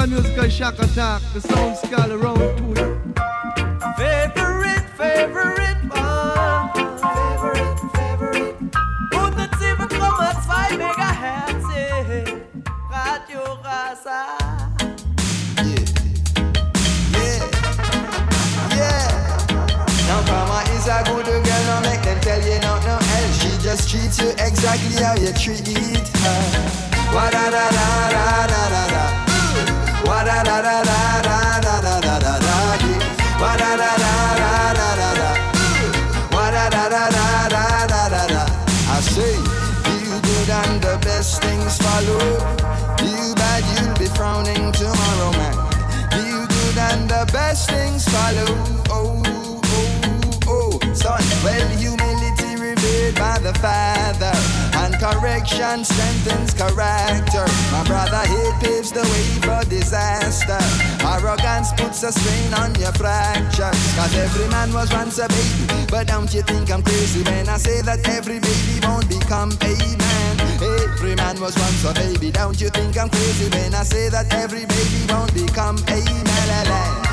another musical shock attack. The sound skull around to you. Favorite, favorite one. Favorite, favorite. 107,2 Megahertz. Radio Rasa. Now Karma is a good girl, no make them tell you not no else. She just treats you exactly how you treat her. Wa da da da da da things follow. Oh, oh, oh, son. Well, humility revealed by the Father, and correction strengthens character. My brother, hate paves the way for disaster. Arrogance puts a strain on your fractures. Cause every man was once a baby. But don't you think I'm crazy when I say that every baby won't become a man? Every man was once a baby. Don't you think I'm crazy when I say that every baby won't become a man?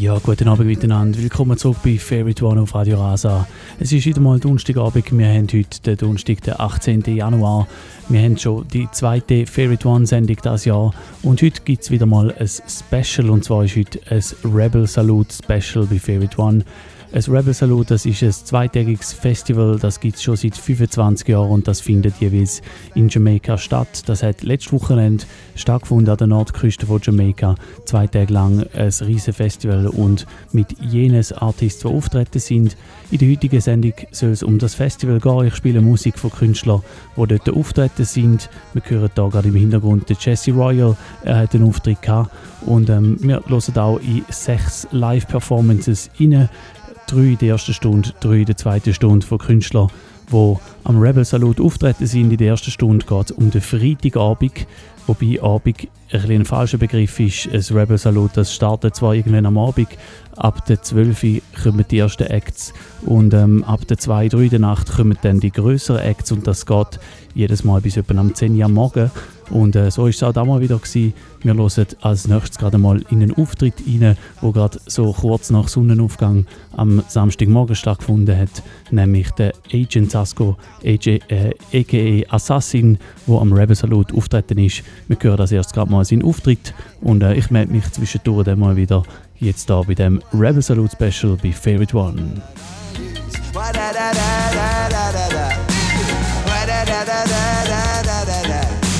Ja, guten Abend miteinander. Willkommen zurück bei Favorite One auf Radio Rasa. Es ist wieder mal Donnerstagabend. Wir haben heute den Donnerstag, den 18. Januar. Wir haben schon die zweite Favorite One-Sendung dieses Jahr. Und heute gibt es wieder mal ein Special. Und zwar ist heute ein Rebel Salute Special bei Favorite One. Ein Rebel Salute, das ist ein zweitägiges Festival, das gibt es schon seit 25 Jahren und das findet jeweils in Jamaika statt. Das hat letztes Wochenende stattgefunden an der Nordküste von Jamaika. Zwei Tage lang ein riesen Festival und mit jenes Artists, die auftreten sind. In der heutigen Sendung soll es um das Festival gehen. Ich spiele Musik von Künstlern, die dort auftreten sind. Wir hören hier gerade im Hintergrund den Jesse Royal, er hat einen Auftritt gehabt. Und ähm, wir hören auch in sechs Live-Performances rein drei in der ersten Stunde, drei in der zweiten Stunde von Künstlern, die am Rebel Salute auftreten sind. In der ersten Stunde geht es um den Freitagabend, wobei Abend ein, ein falscher Begriff ist. Ein Rebel Salute, das startet zwar irgendwann am Abend, ab der 12 Uhr kommen die ersten Acts und ähm, ab der 2, 3 der Nacht kommen dann die größeren Acts und das geht jedes Mal bis etwa am 10 Uhr am Morgen. Und äh, so ist es auch damals wieder gewesen. Wir hören als nächstes gerade mal in einen Auftritt rein, wo gerade so kurz nach Sonnenaufgang am Samstagmorgen stattgefunden hat, nämlich der Agent Sasko, AJ, äh, aka Assassin, wo am Rebel Salute auftreten ist. Wir hören das erst gerade mal seinen Auftritt und äh, ich melde mich zwischendurch dann mal wieder Jetzt da bei dem Rebel Salute Special bei Favorite One.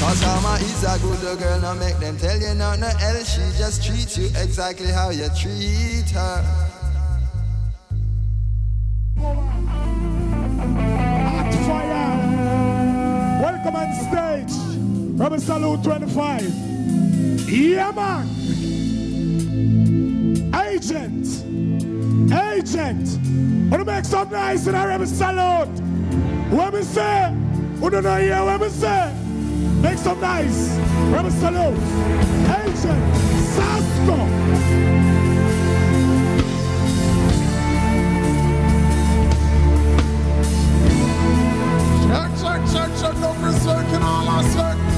Cause karma is a good girl, no make them tell you no, no else. She just treats you exactly how you treat her. At fire. Welcome on stage, Rebel Salute 25. Yeah, man. Agent. Agent. Wanna make some nice in Rebel Salute. What me say? Who don't know here what me say? Make some nice. Rebel Salute. Agent. Sasco. Check, check, check, check, no respect in all aspect. Rebel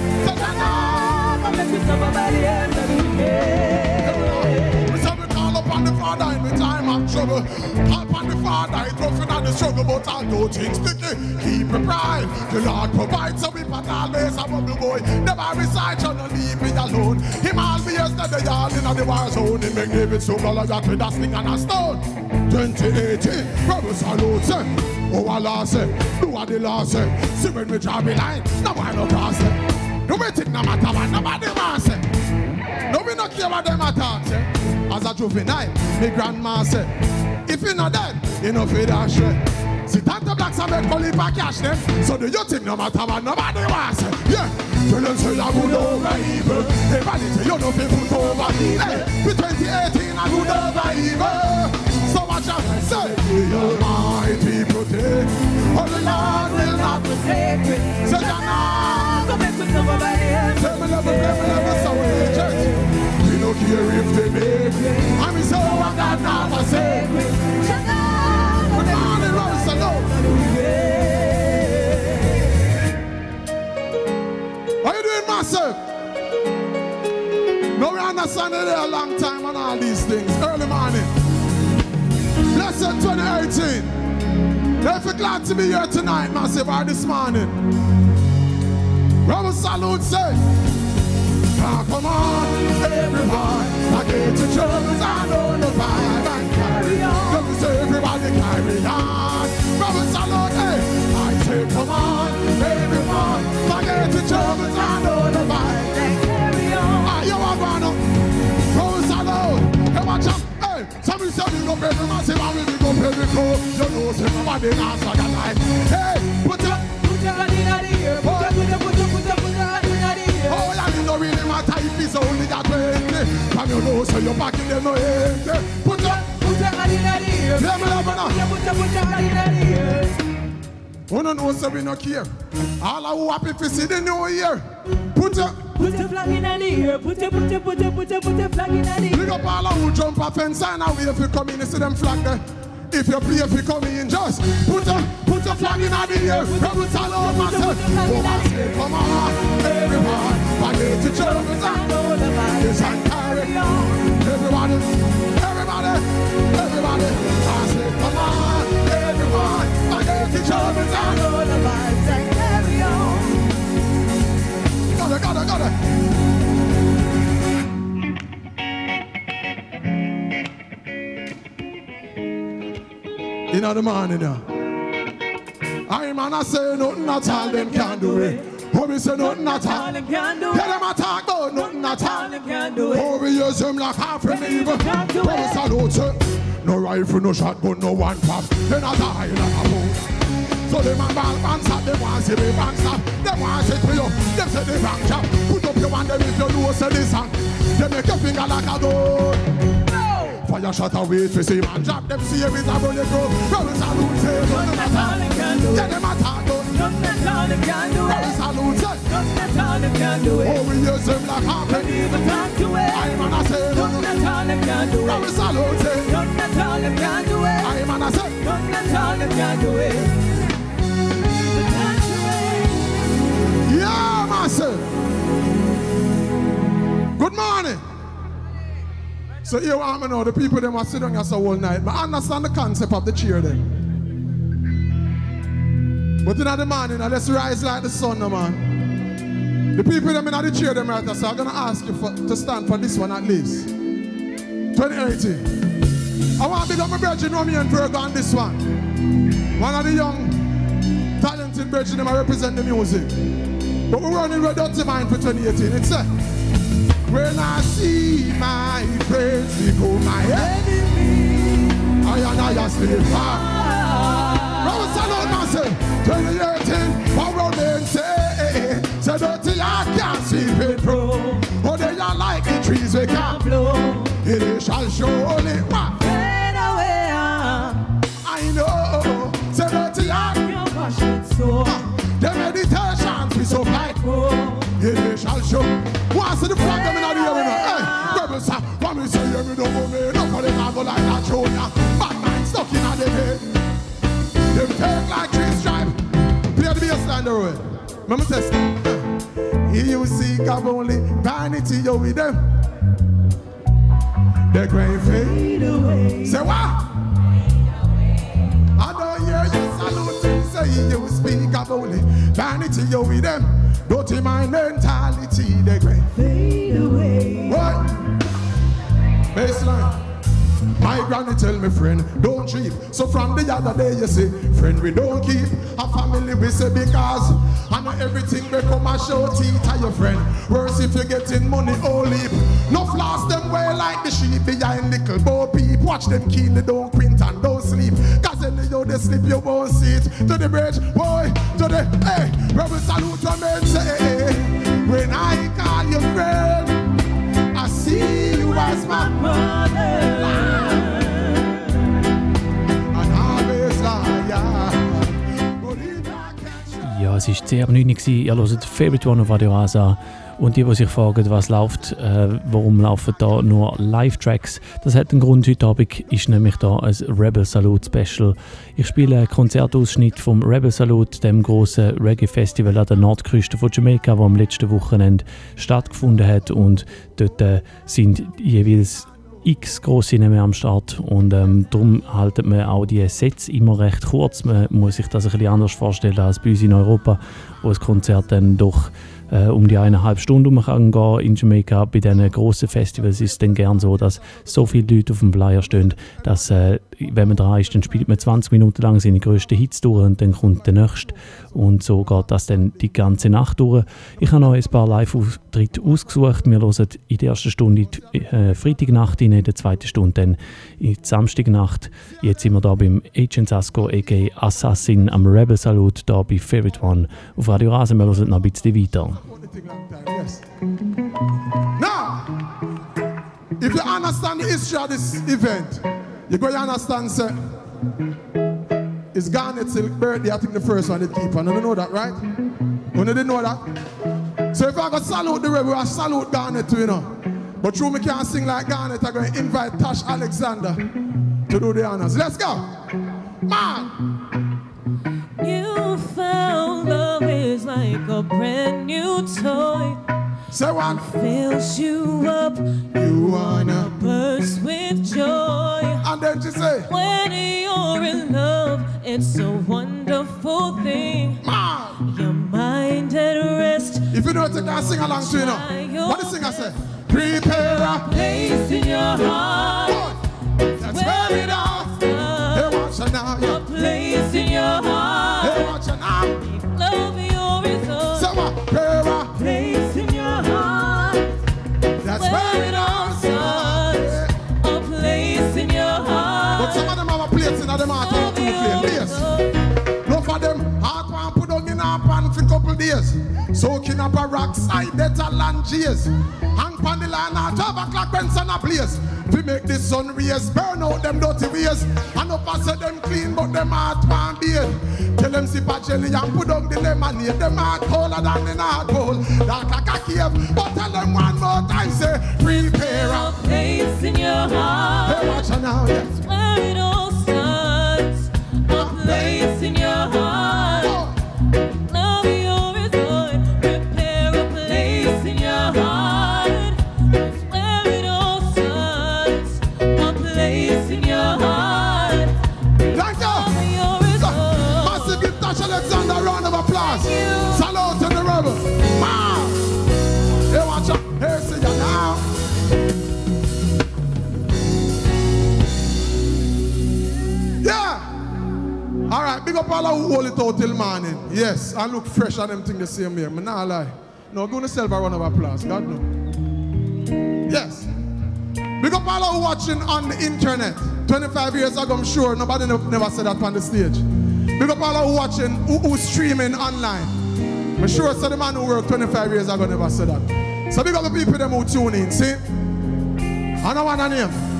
trouble. Call upon the Father, it's rough in the struggle, but although things sticky, keep your pride. The Lord provides, so we but always a bubble boy. Never reside, you no leave me alone. Him always let the yard in the war zone. Him make David so Goliath with a sling and a stone. 2018, Rebel salute, say. Eh? Oh, Allah say, do what the law say. Eh? See when we draw the line, no one no cross it. No me think no matter what nobody want say. No me no care what them a talk say. As a juvenile, me grandma say, if you not dead, you no feed that shit. See, Tante Blacks have made money for cash them. So do you think no matter what nobody wants? Yeah. Them say I good over evil. Hey, vanity, you know people put over evil. Hey, for 2018 I good over evil. So much I say, the Almighty protect. Oh, the Lord will not forsake me. We don't care if they make. I'm so I got not me. Jana, come on and roll salute. Oh, how you doing, massive? No, we understand they're a long time on all these things. Early morning. Blessed 2018. If you're glad to be here tonight, massive, or this morning. Rebel Salute say, Now come on, everyone. I get to troubles, I know the vibe and carry on. Say, everybody carry on. Rebel Salute, hey, I say, come on, everyone. I get to troubles, I know the vibe and carry on. Ah, you are gonna, Rebel Salute, come on, jump. Hey, somebody say we go pay the massive and we go pay the crew. You know, say nobody answer that night. Hey, put your Put your you're back in them no empty. Put your, Put your hand in the air. yeah, me now. your, put your, put your hand in the air. Who don't know, so we no care. All who happy to see the new year. Put your, Put your flag in the air. Put your, put your, put your, put your, put your flag in the air. Big up all who jump a fence and away if you come in, you see them flag there. If you play, if you come in, just put your, put your flag in the air. Rebel salute myself. Oh, I say, come on, everyone. I get to jump and know the vibe. Yes, I carry on. Everybody, everybody, everybody. I say, come on, everyone. I to jump I and know the vibes and carry on. Got it, got it, got it. In the morning, yeah. I man, I say nothing at all, them can't do it. Me say nothing at all. All them can Tell them I talk about nothing at All all. them can do it. We use them like half an evil. Can't do Brother it. salute, sir. No rifle, no shotgun, no one pop. Then I die like a fool. So them a ball man stop, them want see me bank stop. Them want say to you, them say the bank job. Put up your hand them if you know say this song. They make your finger like a gun. Fire shot away to see man drop. Them see every time when they go. Brother salute, say nothing at All all. them can do Yeah, it. All all do it. Oh, we like half Don't an even talk to it. I man I say Nothing nothing. at all them can do it. salute, say. Nothing at all them can do it. I man I say. Nothing at all them can do it. Even talk to it. Yeah. Good morning. So you want me know the people them was sit down here so all night. But I understand the concept of the cheer them. But in the morning, uh, let's rise like the sun, no, man. The people them in the cheer them right now, so I'm gonna ask you for, to stand for this one at least. 2018. I want to big up my brother, you know me and Virgo on this one. One of the young, talented brethren them I represent the music. But we're running Red Dirty Mind for 2018. It's a when I see my friends become my enemy, I and I sleep far. Rose alone myself, 2018, power men say, say dirty I can't see it through. They like the trees we can't Blow. it shall surely. I know. Say dirty I Your passion so so. It shall the me say you, can like that junior. Bad man stuck in the head. Them take like three Play the road. Remember test. Here you see God only vanity you with them. The great fade away. Say what? I don't hear you saluting, say you speak of only vanity you with them. Don't Dirty mind mentality, the great Fade away. what? Baseline. My granny tell me, friend, don't cheat. So from the other day, you say, friend, we don't keep a family. We say because I know everything become a show teeth to your friend. Worse if you're getting money all leap. No floss them way like the sheep behind little bow peep. Watch them keenly, don't quint and don't sleep. Cause any you they sleep, you won't see it. To the bridge, boy, to the hey, rebel salute your men say, hey, when I call you friend, I see you as my and es war sehr 9 Uhr. Ihr hört Favorite One auf Radio Rasa. Und die, die sich fragen, was läuft, äh, warum laufen da nur Live-Tracks, das hat einen Grund. Heute Abend ist nämlich da ein Rebel Salute Special. Ich spiele einen Konzertausschnitt vom Rebel Salute, dem großen Reggae-Festival an der Nordküste von Jamaika, das am letzten Wochenende stattgefunden hat. Und dort äh, sind jeweils x grosse Namen am Start und ähm, darum halten wir auch die Sets immer recht kurz. Man muss sich das ein bisschen anders vorstellen als bei uns in Europa, wo das Konzert dann doch äh, um die eineinhalb Stunden herum kann gehen. In Jamaika bei diesen grossen Festivals ist es dann gern so, dass so viele Leute auf dem Flyer stehen, dass äh, wenn man dran ist, dann spielt man 20 Minuten lang seine grössten Hits durch und dann kommt der nächste und so geht das dann die ganze Nacht durch. Ich habe noch ein paar Live-Auftritte ausgesucht. Wir hören in der ersten Stunde die äh, Freitagnacht in der zweiten Stunde dann in die Samstagnacht. Jetzt sind wir da beim Agent Sasko aka Assassin am Rebel Salute da bei Favorite One auf Radio Rasen. Wir hören noch ein bisschen weiter. Only thing long time, yes. Now, if you understand the history of this event, you're going to understand, sir. It's Garnet's birthday, I think the first one they keep on. You know that, right? You didn't know that? So if I go salute the rebel, I salute Garnet too, you know. But true, me can't sing like Garnet. I'm going to invite Tash Alexander to do the honors. Let's go. Man. You found is like a brand new toy. Say one. Fills you up, You wanna. burst with joy. And then she say, When you're in love, it's a wonderful thing. man. Your mind at rest, If you know it, you can sing along to you know. What the singer say? Prepare a place in your heart. That's where it all. Hey, watch it now. A place in your Hey, heart. watch it now. Love days. Soaking up a rock side, a land. Hang pan the line at 12 o'clock when sun a. We make the sun rays, burn out them dirty ways. And up I say them clean, but them heart one beard. Tell them sip a jelly and put down the lemonade. Them heart colder than the North Pole. Dark like a cave. But tell them one more time, say, prepare A place in your heart. Hey, watch it now, yes. Where it all starts. A place in your heart. Oh. Big up all who hold it out till morning. Yes, I look fresh on them things the same way. Me not lie. No, give yourself a round of applause. God no. Yes. Big up all who watching on the internet. 25 years ago, I'm sure nobody ne- never said that on the stage. Big up all who watching, who, who streaming online. I'm sure so the man who worked 25 years ago never said that. So big up the people them who tune in, see? I know one name.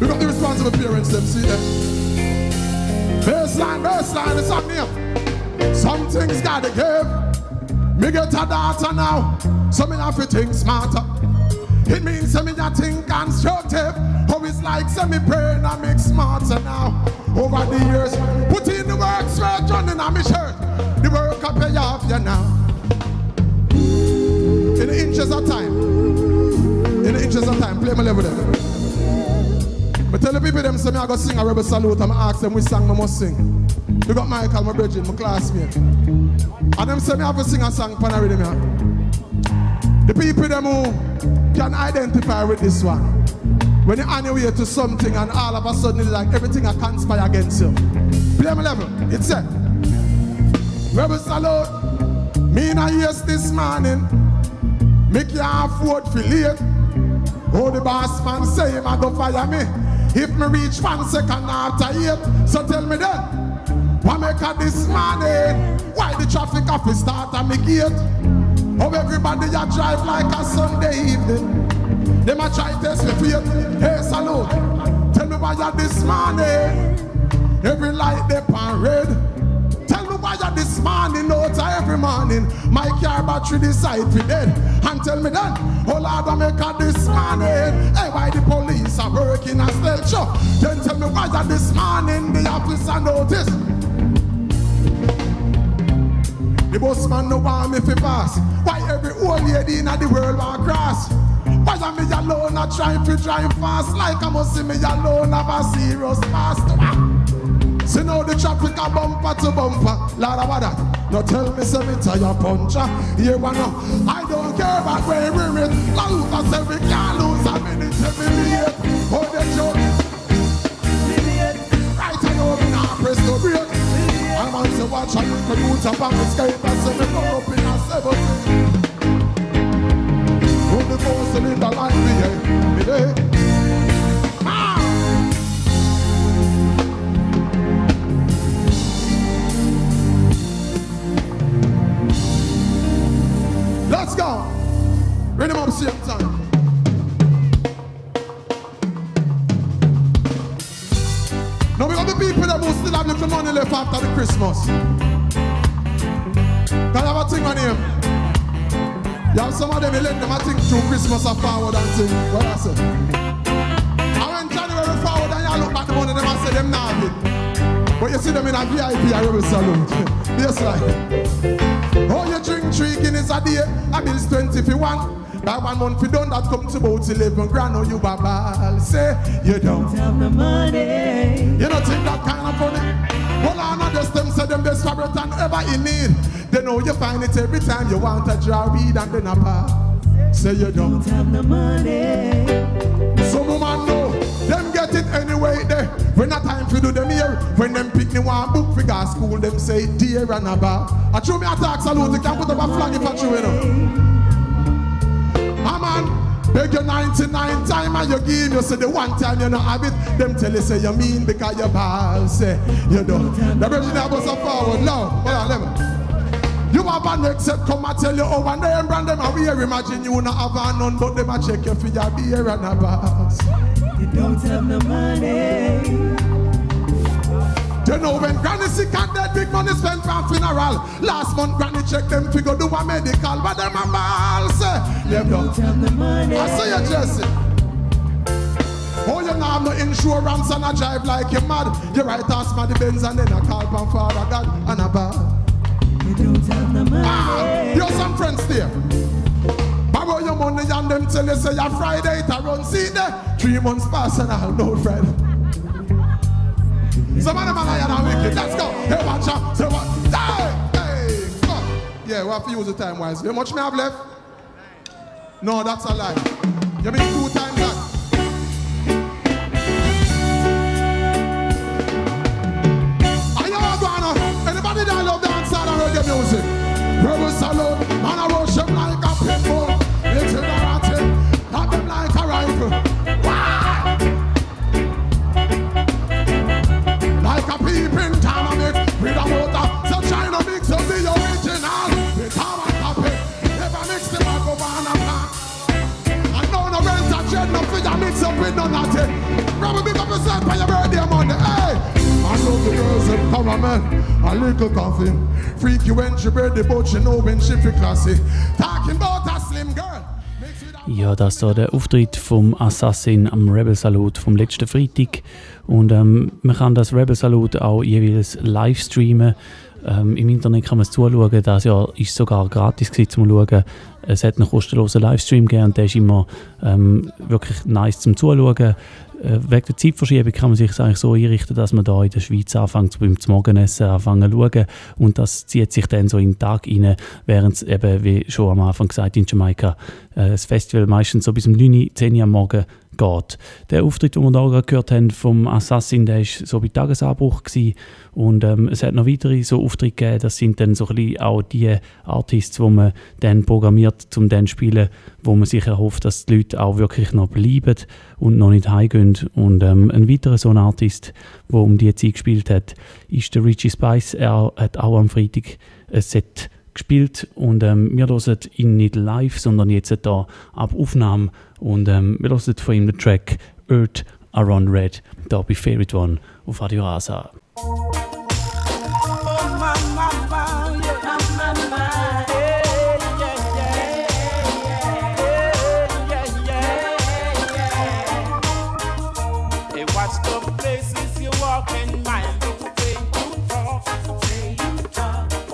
We got the responsible parents, them see them. Baseline, baseline, it's on them. Some things gotta give. Me get a daughter now, so me have to think smarter. It means me that think constructive. It's like me brain I make smarter now. Over the years, put in the work straight running on me shirt. The work I pay off you now. In the inches of time. In the inches of time. Play my level there. But tell the people them say me I go sing a rebel salute and I ask them which song I must sing. You got Michael, my brethren, my classmate. And them say me have to sing a song pan a rhythm. The people them who can identify with this one. When you're on your way to something and all of a sudden it's like everything I conspire against you. Play my level. It's set. Rebel salute. Me na yes this morning. Make can't afford to late. Oh, the boss man say him a go fire me. If me reach one second after eight, so tell me then. What make a this morning? Why the traffic office start at me gate? Oh, everybody a drive like a Sunday evening. Them a try test me feet. Hey, salute. Tell me why you this morning. Every light they pan red. Tell me why you this morning out every morning. My car battery decide for dead. And tell me then, oh Lord, I make a this morning. Hey, why the police are working a stealth show? Then tell me why you this morning the officer notice. The bus man no want me fi pass. Why every old lady in the world want cross? Am me alone a trying to drive fast like I must see me alone have a serious past? Ah. See now the traffic a bumper to bumper. Lord about that. No tell me say me tire puncher. Here one now. I don't care about where we it. Look I say we can't lose a minute every minute. Oh the joke. Right I know me now press no brake. I'm on the watch and you can use up on the skate and say me come up in a seventeen. The cylinder like me, eh, me there. Ah! Let's go. Them up same time. Now we got the people that will still have little money left after the Christmas. Can I have a thing on him? You have some of them, you let them a think through Christmas and forward and think, what I say? And when January forward and you look back the money, them I say them it. But you see them in a VIP, a rebel salute. yes, like. Oh, you drink three Guinness a day, a bill's 20 if you want. By one month you done that come to about 11 grand, oh you a ball. Say, you don't. Have the money. You don't think that kind of funny? Well, I know just them say them desperate and ever in need. Know you find it every time you want to draw weed and then a pass. Say you don't. Have the money. Some woman know them get it anyway there. When a time for do them here, when them pick me one book for go school, them say dear and about. I true me attack salute, you can put up a flag if I true you know. Ah man, beg you 99 time and you give you say the one time you not have it. Them tell you say you mean because your ball say you don't. The virgin was a forward now. Hold on, let me. You have an except come and tell you oh and brand them and we here imagine you not have a none but them a check you for your beer and a boss. You don't have the money. You know when granny sick and dead, big money spent for funeral. Last month granny check them figure do a medical, but them a ball say them don't. Have the money. I say you Jesse. Oh, you now have no insurance and a drive like you mad. You write us the Benz and then I call from Father God and a bar. You have some friends there. Borrow your money and them tell you say your Friday it a run. See there, three months pass and I'll no friend. Some of them are liar and wicked. Let's go. Hey, watch out. Say what? Hey, hey. Yeah, we have to use the time wisely. How much me have left? No, that's a lie. You mean two times A little coffee. Freaky when she birthday, but she know when she feel classy. Talking about a slim girl. Ja, das da der Auftritt vom Assassin am Rebel Salut vom letzten Freitag. Und ähm, man kann das Rebel Salut auch jeweils live streamen. Ähm, Im Internet kann man es zuschauen. Das Jahr ist sogar gratis gewesen, zum Schauen. Es hat einen kostenlosen Livestream gegeben und der ist immer ähm, wirklich nice zum Zuschauen. Äh, wegen der Zeitverschiebung kann man sich eigentlich so einrichten, dass man da in der Schweiz anfängt, beim Morgenessen anfangen zu schauen. Und das zieht sich dann so in den Tag rein, während es eben, wie schon am Anfang gesagt, in Jamaika äh, das Festival meistens so bis um 9, Uhr, 10 Uhr am Morgen geht. Der Auftritt, den wir da gehört haben vom Assassin, der war so bei Tagesanbruch gewesen. und ähm, es hat noch weitere so Auftritte gegeben, das sind dann so ein bisschen auch die Artists, die man dann programmiert, um dann zu spielen, wo man sich erhofft, dass die Leute auch wirklich noch bleiben und noch nicht heimgehen. Und ähm, ein weiterer so ein Artist, der um die Zeit gespielt hat, ist der Richie Spice. Er hat auch am Freitag ein Set gespielt und ähm, wir hören ihn nicht live, sondern jetzt hier ab Aufnahme und ähm, wir hören von ihm den Track Earth Around Red, da bei Favorite One auf Radio Rasa.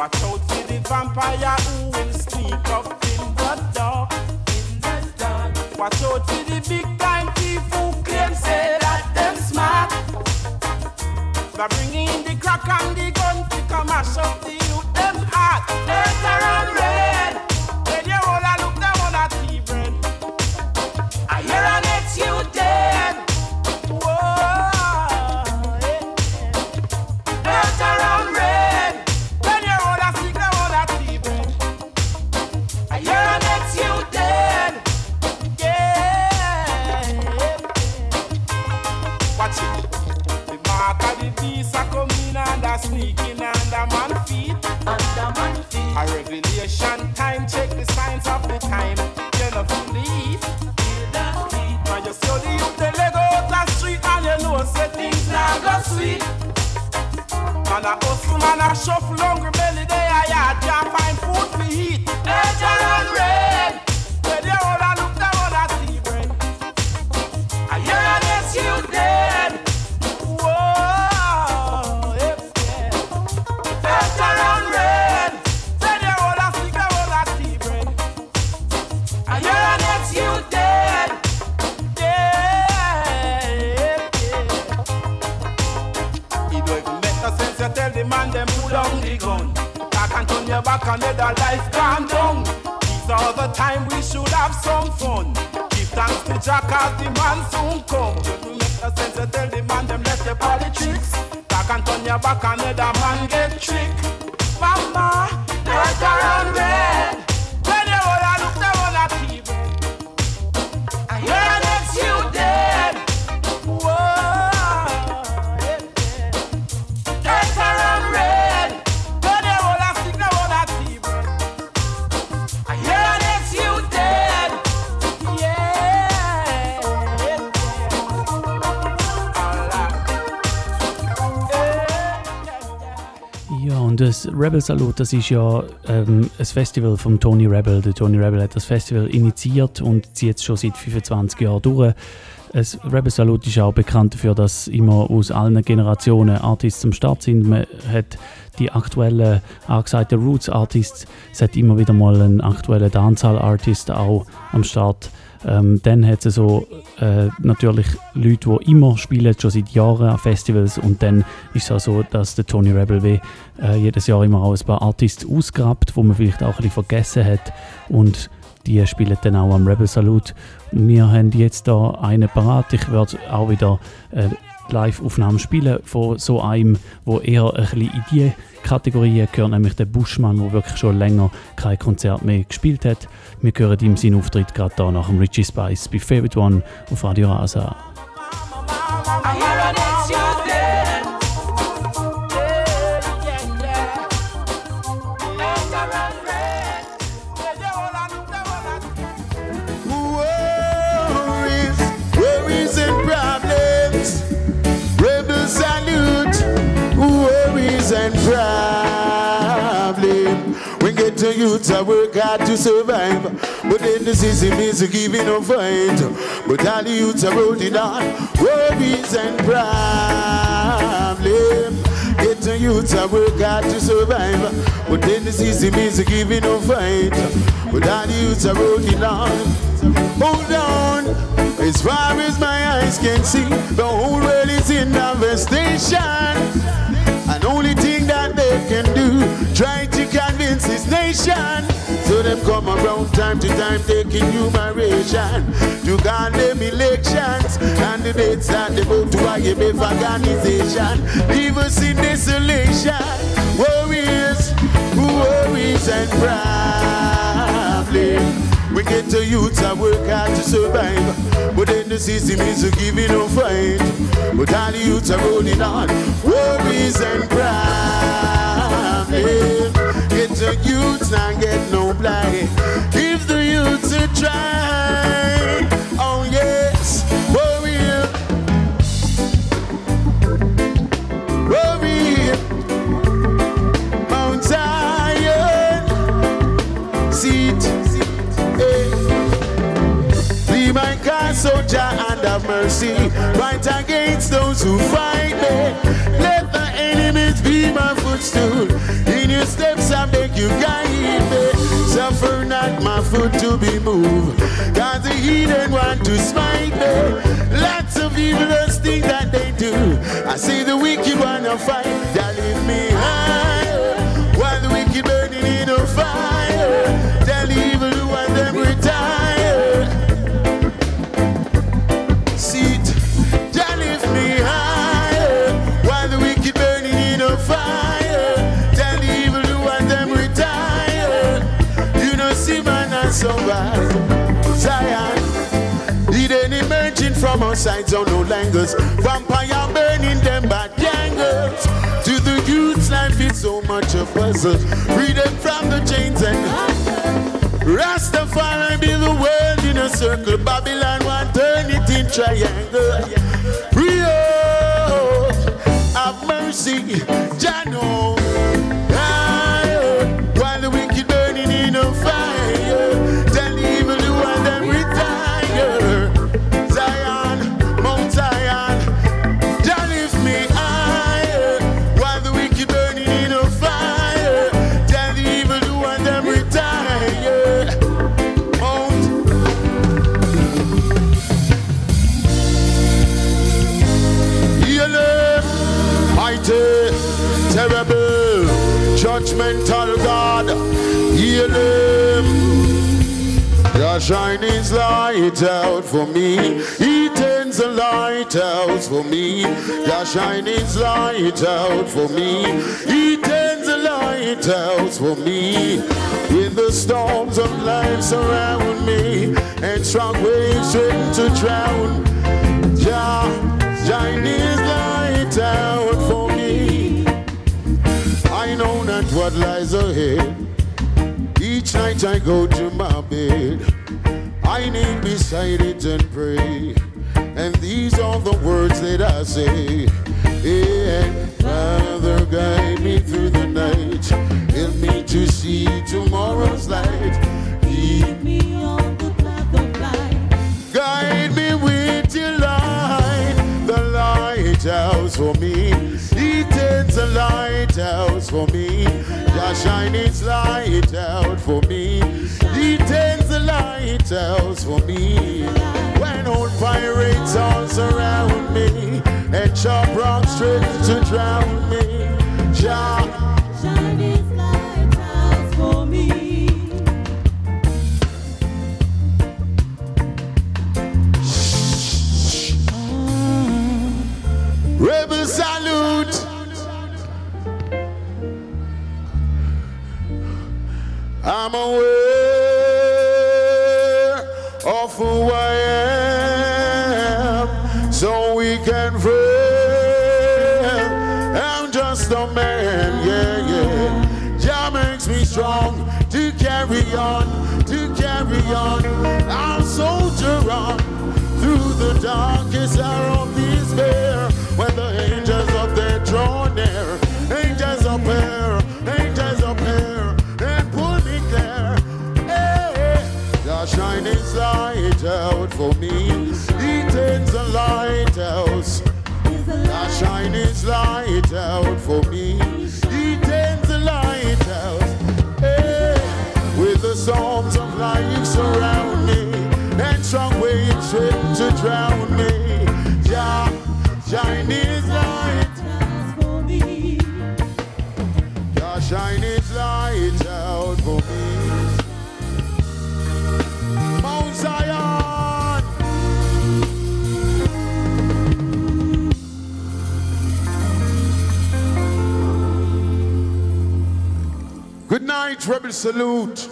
Watch out for the vampire who will sneak up in the dark. In the dark. Watch out for the big time thief who claim say that them smart. They're bringing the crack and the gun to come mash up the youth them heart. Later on Rebel Salut, das ist ja ähm, ein Festival von Tony Rebel. Der Tony Rebel hat das Festival initiiert und zieht es schon seit 25 Jahren durch. Das Rebel Salut ist auch bekannt dafür, dass immer aus allen Generationen Artists am Start sind. Man hat die aktuellen angesagten Roots Artists, es hat immer wieder mal einen aktuellen Dancehall Artist auch am Start. Ähm, dann hat es so äh, natürlich Leute, die immer spielen, schon seit Jahren an Festivals und dann ist es auch so, dass der Tony Rebel wie äh, jedes Jahr immer auch ein paar Artists ausgrabt, wo man vielleicht auch ein bisschen vergessen hat und die spielen dann auch am Rebel Salute. Wir haben jetzt da einen parat. Ich werde auch wieder äh, Live-Aufnahmen spielen von so einem, wo eher ein bisschen in die Kategorie gehört, nämlich der Buschmann, der wirklich schon länger kein Konzert mehr gespielt hat. Wir hören ihm seinen Auftritt gerade da nach dem Richie Spice bei Favorite One auf Radio Rasa. Youth I work hard to survive. But then the system is giving a fight. But all the youths are rolling on worries and problems. Get the youths I work hard to survive. But then the system is giving a fight. But all the youths are rolling on. Hold on. As far as my eyes can see, the whole world is in devastation. And only can do, try to convince this nation. So them come around time to time taking numeration to call them elections. And the that they vote to IMF organization leave us in desolation. Worries, worries and problems. We get the youths that work hard to survive. But then the system is giving no fight. But all the youths are rolling on worries and problems. Get the youths and get no blind. Give the youths a try. God, soldier, and have mercy. right against those who fight me. Let the enemies be my footstool. In your steps, I beg you, guide me. Suffer not my foot to be moved. Cause the heathen want to smite me. Lots of evilest things that they do. I see the wicked wanna fight. They leave me high. While the wicked burning in a fire. Sides on no langers. Vampire burning them bad gangers. To the youth's life, it's so much a puzzle. Free them from the chains and Rastafari build the world in a circle. Babylon want turn it in triangle. Free up, have mercy, Jano. Your shining light out for me. He turns the light out for me. Your shining light out for me. He turns the light out for me. In the storms of life surround me and strong waves threaten to drown, Jah shine His light out for me. I know not what lies ahead. Each night I go to my bed, I kneel beside it and pray. And these are the words that I say. Yeah, Father, guide me through the night. Help me to see tomorrow's light. Keep me on the path of life. Guide me with your light, the lighthouse for me. He turns the lighthouse for me. Shine its light out for me. He the lighthouse for me. When old pirates all surround me and sharp rocks threaten to drown me, for me. He turns the light out. I shine his light out for me. He turns the light out. Hey, with the storms of life surround me and strong waves to drown. Good night, Rebel Salute.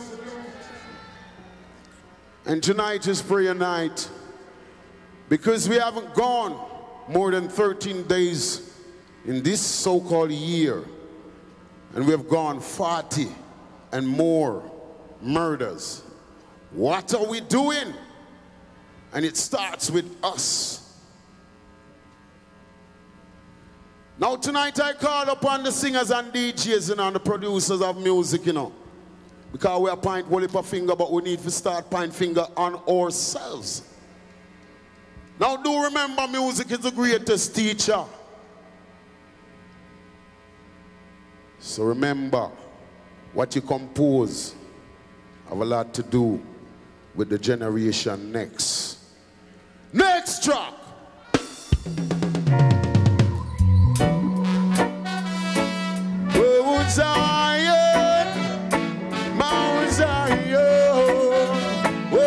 And tonight is prayer night. Because we haven't gone more than 13 days in this so called year. And we have gone 40 and more murders. What are we doing? And it starts with us. Now tonight I call upon the singers and DJs you know, and the producers of music, you know. Because we are point one a finger, but we need to start point finger on ourselves. Now do remember music is the greatest teacher. So remember what you compose have a lot to do with the generation next. Next track. Zion, Mount Zion, oh,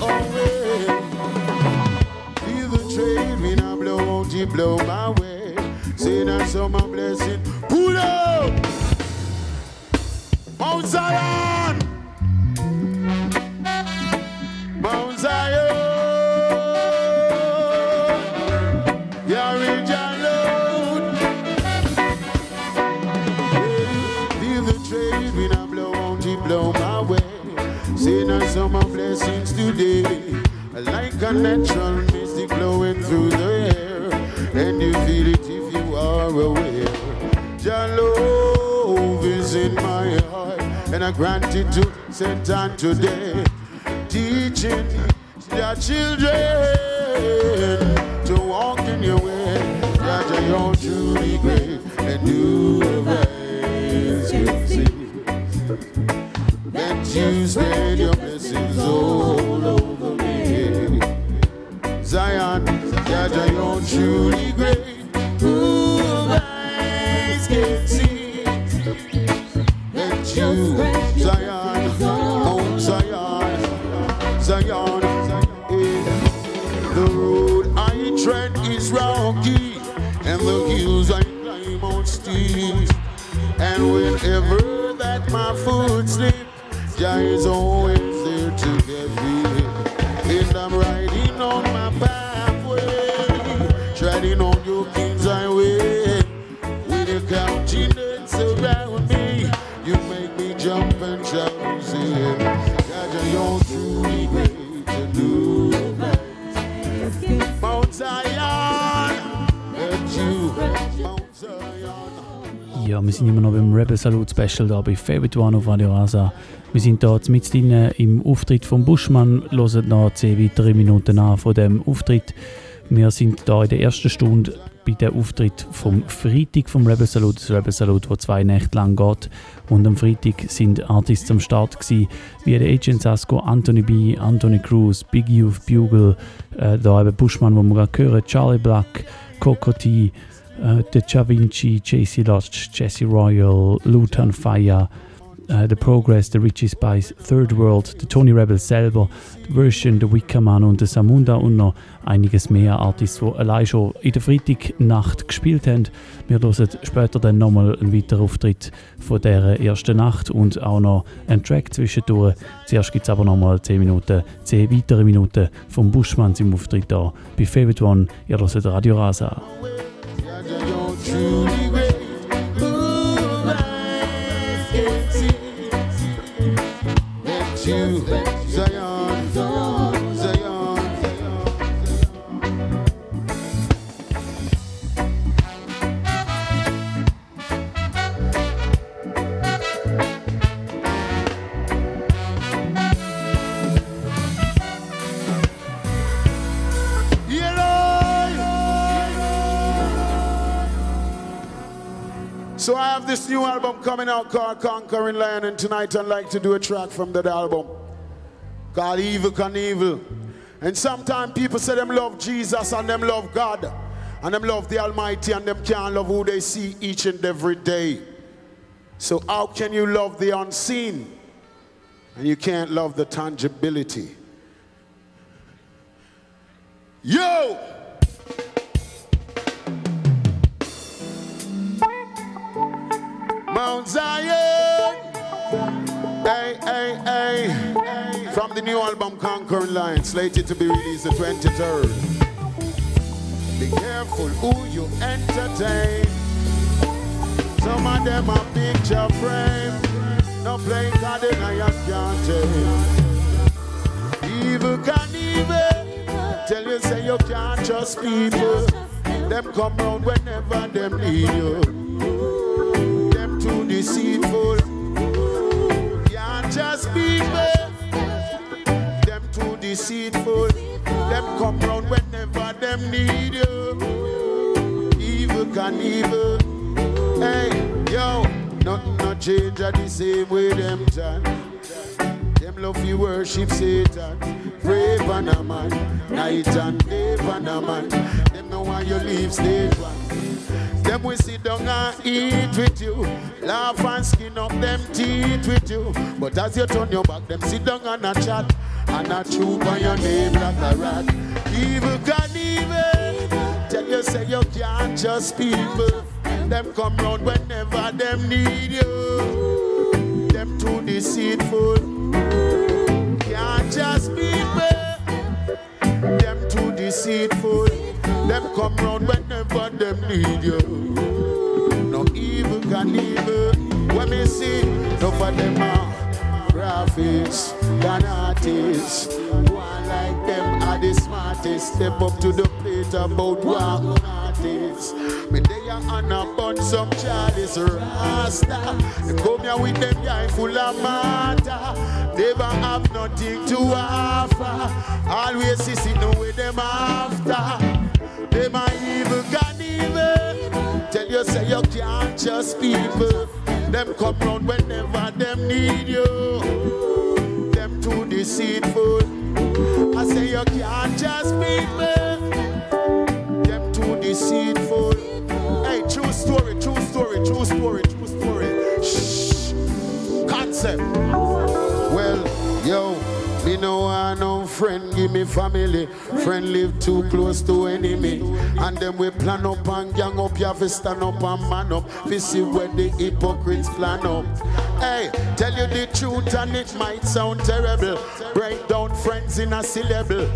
oh, yeah. Feel the trade when I blow, won't you blow my way? Say that summer blessing, pull up, Mount Zion, Mount Zion, Some of blessings today. Like a natural mystic blowing through the air. And you feel it if you are aware. Your love is in my heart. And I grant it to Satan today. Teaching your children to walk in your way. That you're truly great and do can see. That you spread your blessings all over me. Zion, that you're truly great. Who eyes can see. That you, Zion, Mount Zion, Zion. The road I tread is rocky, and the hills I climb on steep. And whenever Jah is Ja, wir sind immer noch beim Rebel Salute Special da bei Favorite One auf Radio Rasa. Wir sind da mit drin im Auftritt von Buschmann, hören noch 10 weitere Minuten an von dem Auftritt. Wir sind da in der ersten Stunde bei dem Auftritt vom Freitag vom Rebel Salute, das Rebel Salute, wo zwei Nächte lang geht. Und am Freitag sind Artists am Start gewesen, wie der Agent Sasko, Anthony B, Anthony Cruz, Big Youth, Bugle, äh, da eben Buschmann, wo wir gerade hören, Charlie Black, Coco T, äh, der Da Vinci, JC Lodge, Jesse Royal, Lutan Fire, äh, The Progress, der Richie Spice, Third World, der Tony Rebel selber, der Version, der Wickerman und der Samunda und noch einiges mehr Artists, die allein schon in der Freitagnacht gespielt haben. Wir hören später dann nochmal einen weiteren Auftritt von dieser ersten Nacht und auch noch einen Track zwischendurch. Zuerst gibt es aber nochmal 10 Minuten, 10 weitere Minuten vom Buschmann im Auftritt da bei Favorite One. Ihr hört Radio Rasa. You, this new album coming out called Conquering Lion, and tonight I'd like to do a track from that album called Evil Can Evil. And sometimes people say them love Jesus and them love God and them love the Almighty and them can't love who they see each and every day. So how can you love the unseen and you can't love the tangibility? Yo! Mount Zion! Hey, hey, hey! From the new album Conquering Lion, slated to be released the 23rd. Be careful who you entertain. Some of them are picture frame. No play God in a take. Evil can evil. Tell you say you can't trust people. Them come round whenever them need you. Change the same way them done. Them love you worship Satan, pray for a man, night and day for a man. Them know why you leave stage one. Them we sit down and eat with you, laugh and skin up them teeth with you. But as you turn your back, them sit down and a chat and a chew on your name like a rat. Evil can evil. Tell you say you can't trust people. Them come round whenever them need you. Them too deceitful. Can't trust people. Them too deceitful. Them come round whenever them need you. No evil can evil. When me see, no for them are prophets, than artists. Them are the smartest. Step up to the plate about one artist. Me they are on a bunch some chalice rasta. They come here with them guy full of matter. Never have nothing to offer. Always sissy know where them after. Them are evil, can evil. Tell you say you can't trust people. Them come round whenever them need you. Them too deceitful. I say you can't trust people. Them too deceitful. Hey, true story, true story, true story, true story. Shh. Concept. Friend, give me family. Friend live too close to enemy. And then we plan up and gang up, you have to stand up and man up. We see where the hypocrites plan up. Hey, tell you the truth and it might sound terrible. Break down friends in a syllable.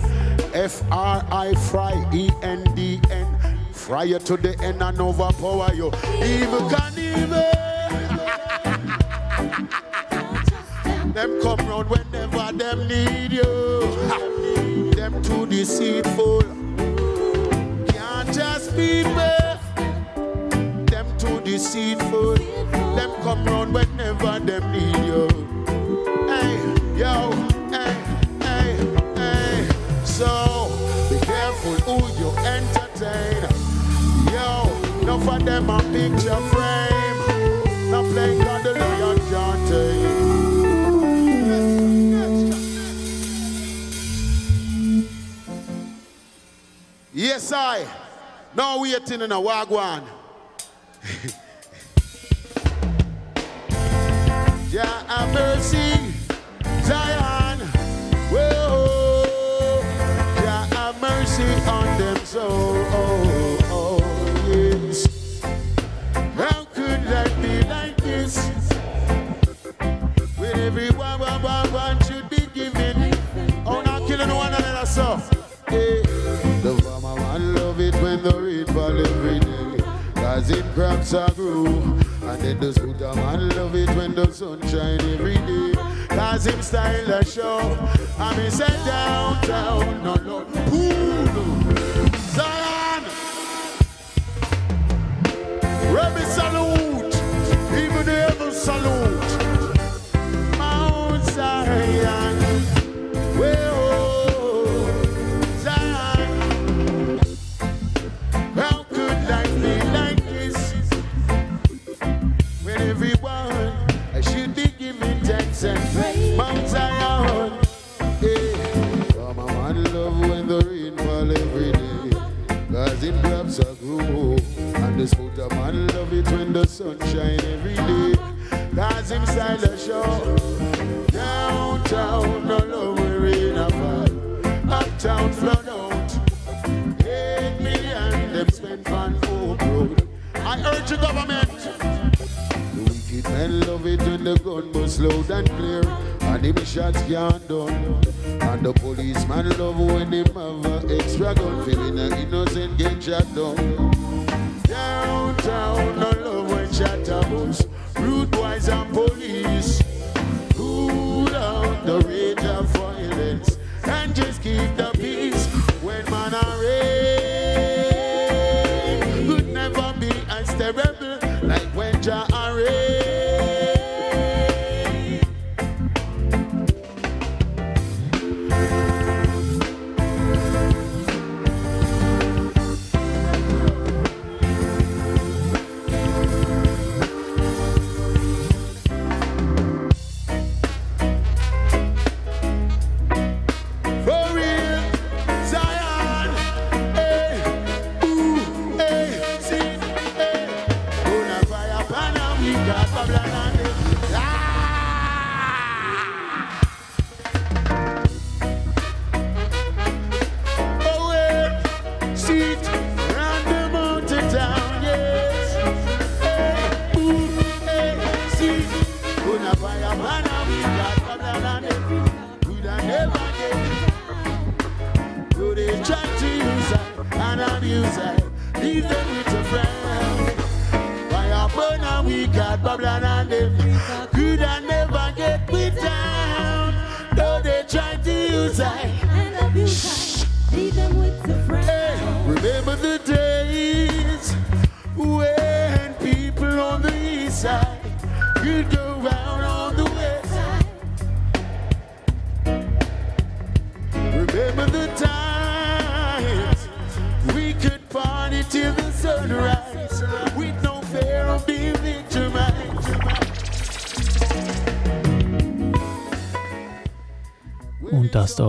F-R-I fry E-N-D-N. Fry you to the end and overpower you. Evil can evil. Them come round whenever them need you. Them too deceitful. Can't just be people. Them too deceitful. Them come round whenever them need you. Hey, yo, hey, hey, hey. So be careful who you entertain. Yo, no for them a picture frame. No playing Yes, I. No waiting in a wagwan. yeah, have mercy, Zion. Whoa, yeah, have mercy on them so. Oh, oh, yes. How could life be like this? When everyone, one, one, one should be given. Oh, not killing one another, so. Hey. Every day. Cause it crops are grow. And then the scooter man love it when the sun shine every day. Cause him style a show. And me say downtown, no, no, pool.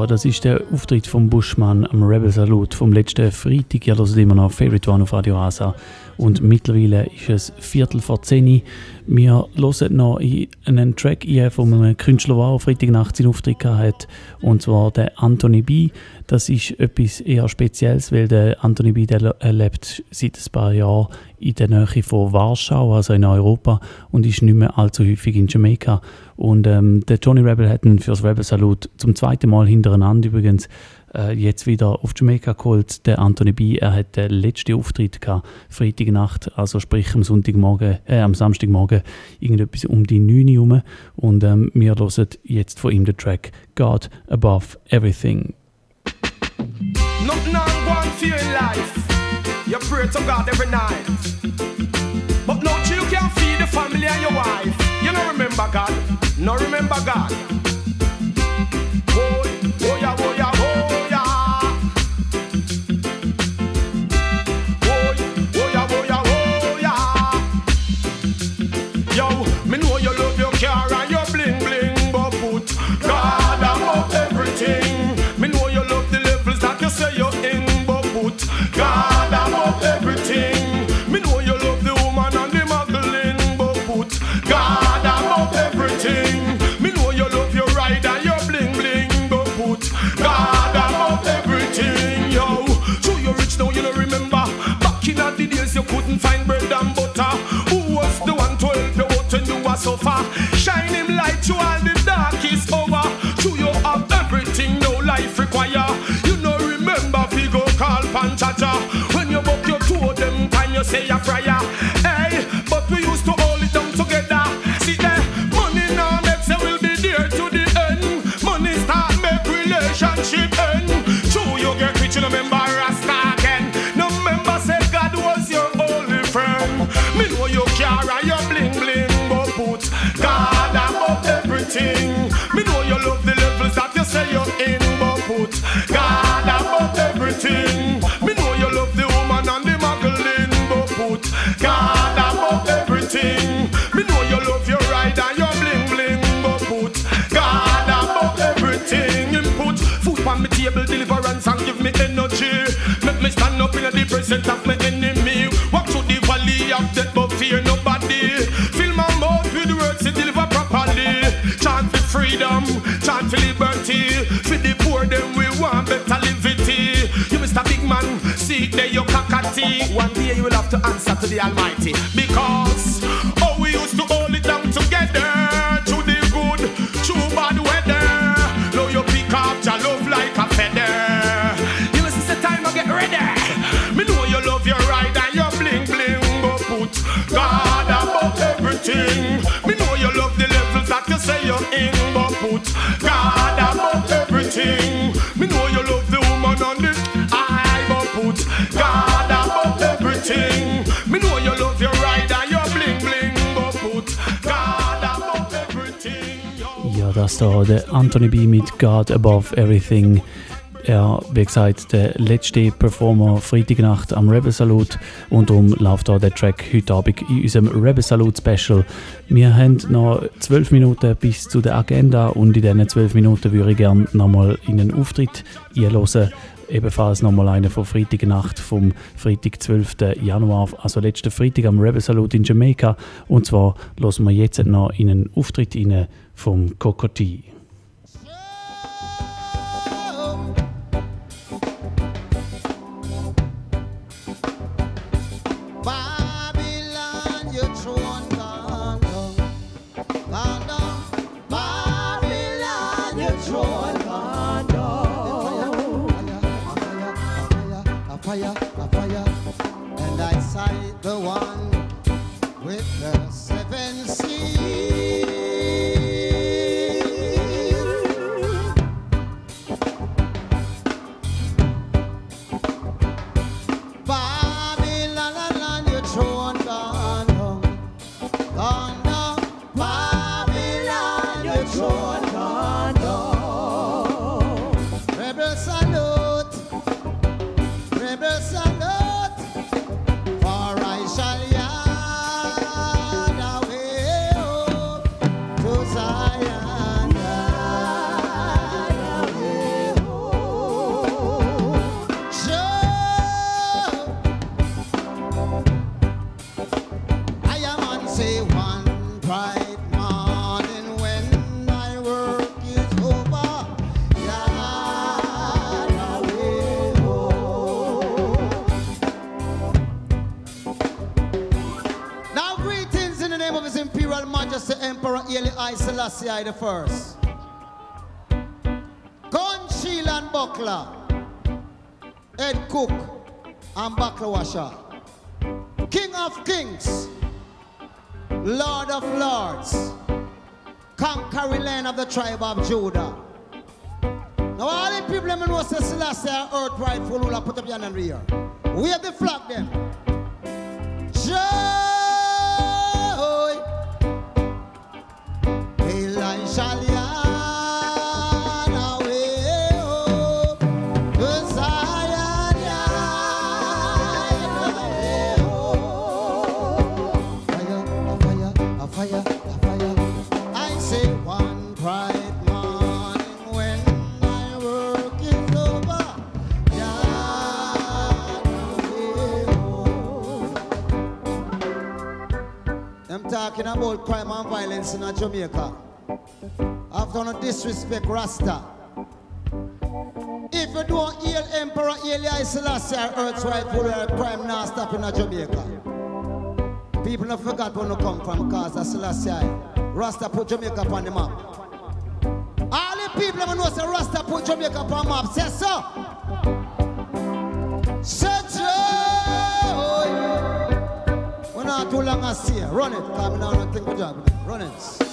das ist der Auftritt von Buschmann am Rebel Salute vom letzten Freitag. Ja, das ist immer noch Favorite One auf Radio Asa. Und mittlerweile ist es Viertel vor zehn. Wir hören noch einen Track von einem Künstler, der auch Freitagnacht seinen Auftritt hatte. Und zwar der Anthony B. Das ist etwas eher Spezielles, weil der Anthony Bidel lebt seit ein paar Jahren in der Nähe von Warschau, also in Europa, und ist nicht mehr allzu häufig in Jamaika. Und ähm, der Johnny Rebel hat ihn für das Rebel Salut zum zweiten Mal hintereinander übrigens äh, jetzt wieder auf Jamaika geholt. Der Anthony B. Er hat den letzten Auftritt gehabt, Freitagnacht, also sprich am Sonntagmorgen, äh, am Samstagmorgen, irgendetwas um die 9 Uhr. Und ähm, wir hören jetzt von ihm den Track God Above Everything. your life. You pray to God every night. But no you can feed the family and your wife. You don't remember God. No remember God. ritual, the dark is over. To you have everything no life require. You know remember fi go call Panchacha. When you book your two them time you say a prayer. set off my enemy. Walk through the valley of death, but fear nobody. Fill my mouth with words to deliver properly. Chant for freedom, chant for liberty. For the poor, them we want better liberty. You, Mr. Big Man, see there your cockatoo. One day you will have to answer to the Almighty because. Das da der Anthony B mit God Above Everything. Er, wie gesagt, der letzte Performer Freitagnacht am Rebel Salute und darum läuft der Track heute Abend in unserem Rebel Salute Special. Wir haben noch zwölf Minuten bis zu der Agenda und in diesen zwölf Minuten würde ich gerne nochmal in einen Auftritt einhören. Ebenfalls nochmal einen von Freitagnacht vom Freitag, 12. Januar, also letzten Freitag am Rebel Salute in Jamaika. Und zwar hören wir jetzt noch in einen Auftritt rein vom Kokoti. With the seven seals. Selassie I the First. Gun, shield and buckler. Head cook and buckler washer. King of kings, Lord of lords, conquering land of the tribe of Judah. Now all the people them know say Selassie are earth rightful ruler put up your hand here. Wave the flag them. Talking about crime and violence in Jamaica. No disrespect Rasta. If you don't hail Emperor Haile Selassie or Earth's rightful not stop in Jamaica. People not forgot where you come from cause of Selassie. Rasta put Jamaica on the map. All the people that know say Rasta put Jamaica on the map, say so. Say joy. We're not too long as here. Run it, because we don't think we job. Run it.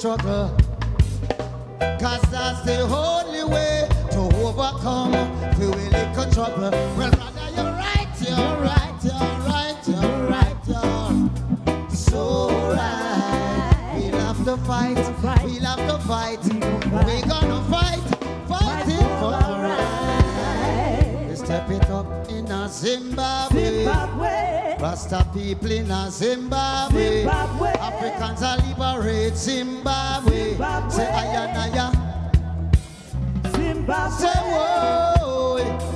Struggle. Cause that's the only way to overcome little trouble. Well, brother, you're right, you're right, you're right, you're right, you're so right. We'll have to fight, we'll have to fight. We're gonna fight, fighting for our right. Step it up in a Zimbabwe. Rasta people in a Zimbabwe. Africans are liberate Zimbabwe. Say ayana Say whoa.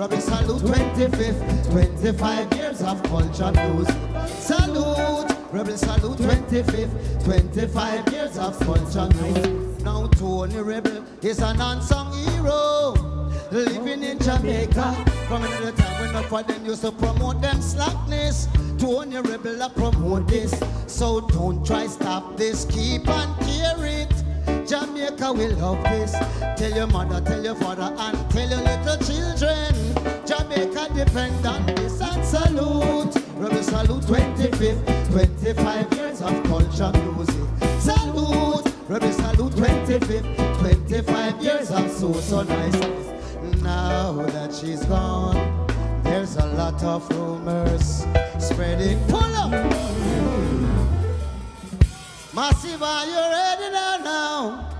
Rebel salute 25th. 25 years of culture news. Salute. Rebel salute 25th. 25 years of culture music. Now Tony Rebel is an unsung hero. Living in Jamaica From another time when enough of them used to promote them slackness Tony Rebel a promote this So don't try stop this Keep on hear it Jamaica will love this. Tell your mother, tell your father And tell your little children. Jamaica depend on this And salute. Rebel salute 25th 25 years of culture music. Salute. Rebel salute 25th 25 years of so so nice now that she's gone, there's a lot of rumors spreading. Pull up! Massive, are you ready now? now?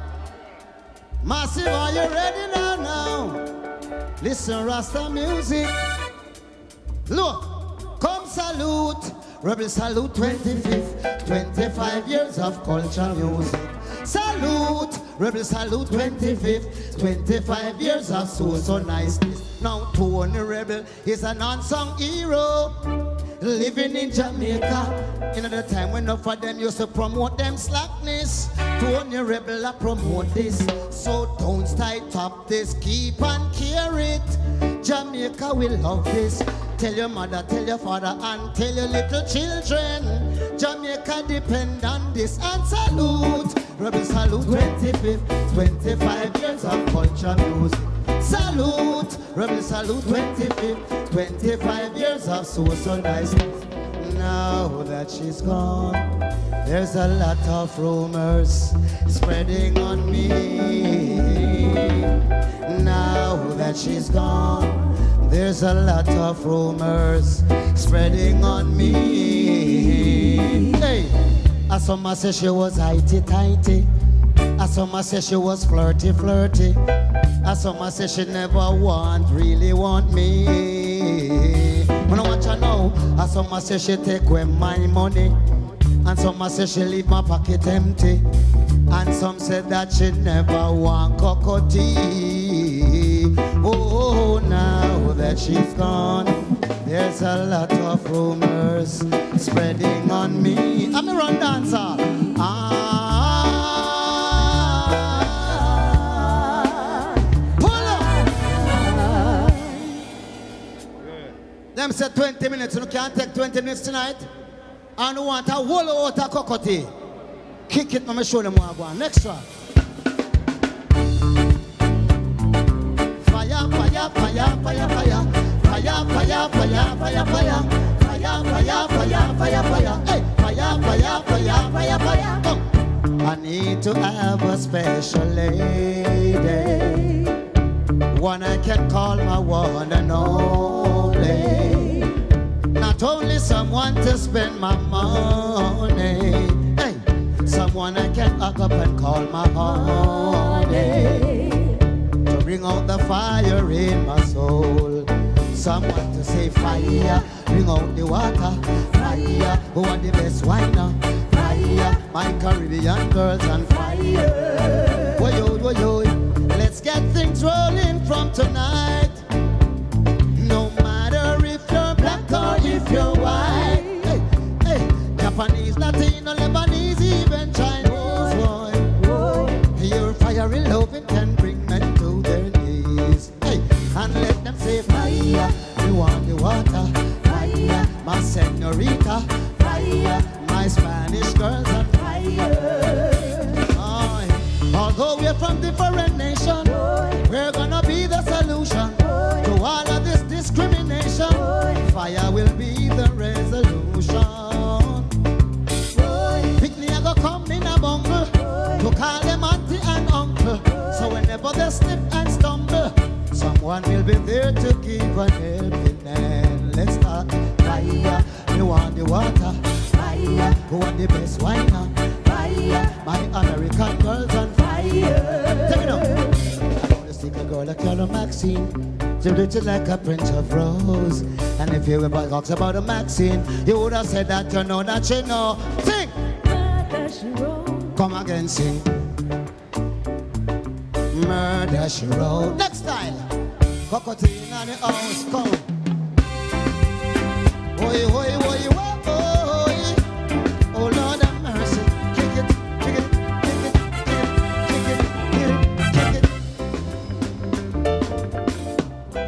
Massive, are you ready now? Now, listen, Rasta music. Look, come salute, Rebel salute 25th, 25 years of culture music. Salute, Rebel salute 25th, 25 years of so so niceness. Now Tony Rebel is an unsung hero. Living in Jamaica, in the time when enough of them used to promote them slackness. Tony Rebel a promote this, so don't tight up this. Keep on carry it. Jamaica will love this. Tell your mother, tell your father, and tell your little children. Jamaica depend on this and salute. Rebel salute 25th, 25 years of culture music. Salute, Rebel salute 25th, 25 years of so so niceness. Now that she's gone, there's a lot of rumors spreading on me. Now that she's gone, there's a lot of rumors spreading on me. Hey, as some say she was hitey tighty. As some say she was flirty flirty. As some say she never want, really want me. When I watch her now, as some say she take away my money. And some say she leave my pocket empty. And some said that she never want Cocoa Tea. Oh, now that she's gone, there's a lot of rumors spreading on me. I'm a run dancer. Ah, Them said 20 minutes. You can't take 20 minutes tonight. And you want a whole out of Cocoa Tea. Kick it, let me show them what I want. Next one. Fire, fire, fire, fire, fire. Fire, fire, fire, fire, fire. Fire, fire, fire, fire, fire. Hey, fire, fire, fire, fire, fire. Come. I need to have a special lady. One I can call my one and only. Not only someone to spend my money. Hey, someone I can hug up and call my honey to bring out the fire in my soul. Someone to say fire, bring out the water, fire. Who are the best winer? Fire, my Caribbean girls on fire. Let's get things rolling from tonight. You're white. Hey, hey, Japanese, Latino. no Lebanese, even Chinese, boy. Your fiery loving can bring men to their knees. Hey, and let them say fire. You want the water, fire. My senorita, fire. My Spanish girls on fire. Although we're from different someone will be there to give a helping hand. Let's start fire. You want the water? Fire. Who want the best wine? Fire. My American girls on fire. Take it up. I wanna stick a girl like Carla Maxine. She written like a Prince of Rose. And if you ever talks about a Maxine, you would have said that you know that you know. Sing! Come again, sing. Murder she wrote. Next style. The. Oh Lord have mercy.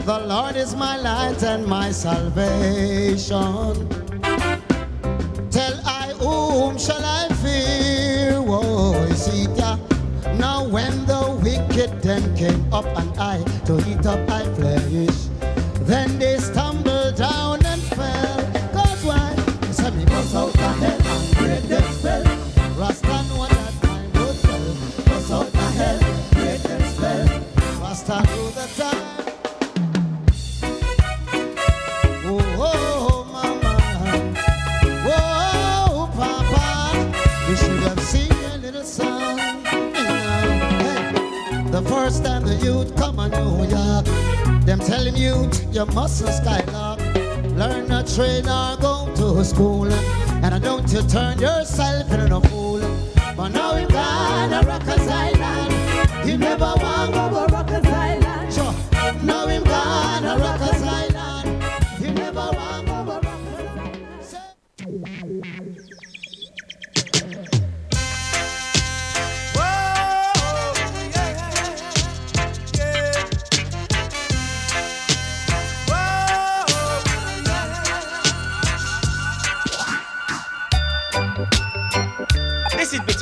The Lord is my light and my salvation. Tell I whom shall I fear? Woe is it? Now when the wicked then came up and I to eat up my flesh, York, them tell him you mustn't skylark. Learn a trade or go to school. And I don't you turn yourself into a fool. But now he gone a Rikers Island. He never want to go Rikers Island. Sure. Now him gone a Rikers Island.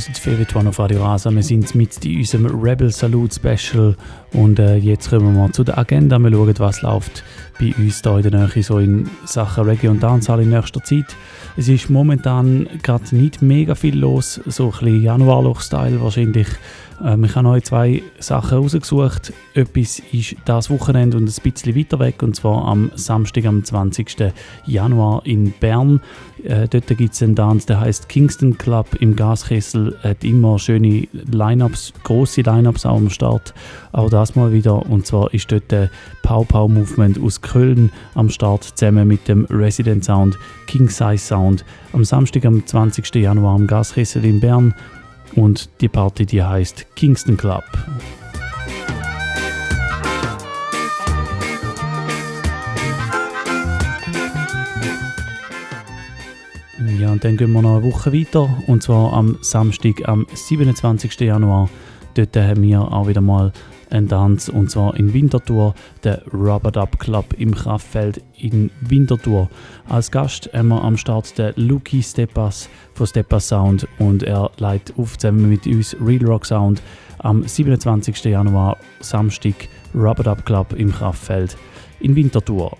Favorite One auf Radio Rasa. Wir sind mit in unserem Rebel Salute Special und äh, jetzt kommen wir mal zu der Agenda. Wir schauen, was läuft bei uns hier in der Nähe so in Sachen Reggae und Dancehall in nächster Zeit. Es ist momentan gerade nicht mega viel los, so ein bisschen Januarloch-Style wahrscheinlich. Ähm, ich habe heute zwei Sachen rausgesucht. Etwas ist das Wochenende und ein bisschen weiter weg, und zwar am Samstag, am 20. Januar in Bern. Äh, dort gibt es einen Tanz, der heißt Kingston Club im Gaskessel. Hat immer schöne Lineups, große Lineups auch am Start. Auch das mal wieder. Und zwar ist dort der Pow Pow Movement aus Köln am Start, zusammen mit dem Resident Sound, King Size Sound. Am Samstag, am 20. Januar am Gaskessel in Bern. Und die Party, die heißt Kingston Club. Ja, und dann gehen wir noch eine Woche weiter. Und zwar am Samstag, am 27. Januar. Dort haben wir auch wieder mal Tanz. Und zwar in Winterthur, der Rubber Dub Club im Kraftfeld in Winterthur. Als Gast haben wir am Start den Luki Steppas von Steppas Sound. Und er leitet auf zusammen mit uns Real Rock Sound am 27. Januar, Samstag, Rubber Dub Club im Kraftfeld in Winterthur.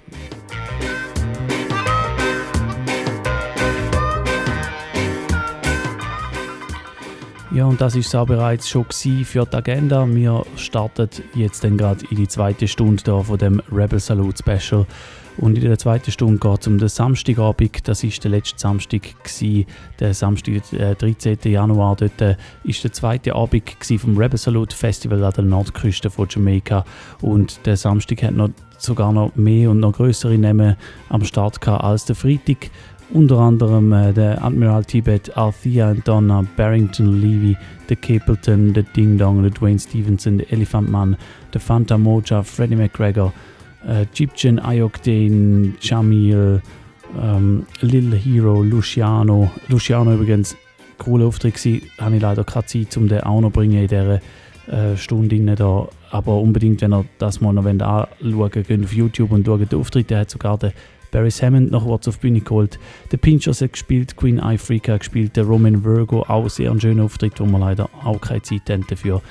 Ja, und das ist es auch bereits schon für die Agenda. Wir starten jetzt dann gerade in die zweite Stunde da von dem Rebel Salute Special. Und in der zweiten Stunde geht es um den Samstagabend. Das ist der letzte Samstag, gewesen, der Samstag, der 13. Januar. Dort äh, ist der zweite Abend vom Rebel Salute Festival an der Nordküste von Jamaika. Und der Samstag hat noch sogar noch mehr und noch größere Namen am Start gehabt als der Freitag. Unter anderem äh, der Admiral Tibet, Althea und Donna, Barrington Levy, der Capleton, der Ding Dong, der Dwayne Stevenson, der Elephant Man, der Fanta Moja, Freddie McGregor, äh, Gyptian Ayokden, Jamil, ähm, Lil Hero, Luciano. Luciano übrigens, cooler Auftritt gewesen, habe ich leider keine Zeit, um den auch noch bringen in dieser äh, Stunde da. Aber unbedingt, wenn ihr das mal noch anschauen könnt auf YouTube und schaut den Auftritt, der hat sogar den Barry Hammond noch was auf die Bühne geholt. Der Pinchers hat gespielt, Queen Freak hat gespielt, der Roman Virgo, auch sehr ein schöner Auftritt, wo wir leider auch keine Zeit haben dafür.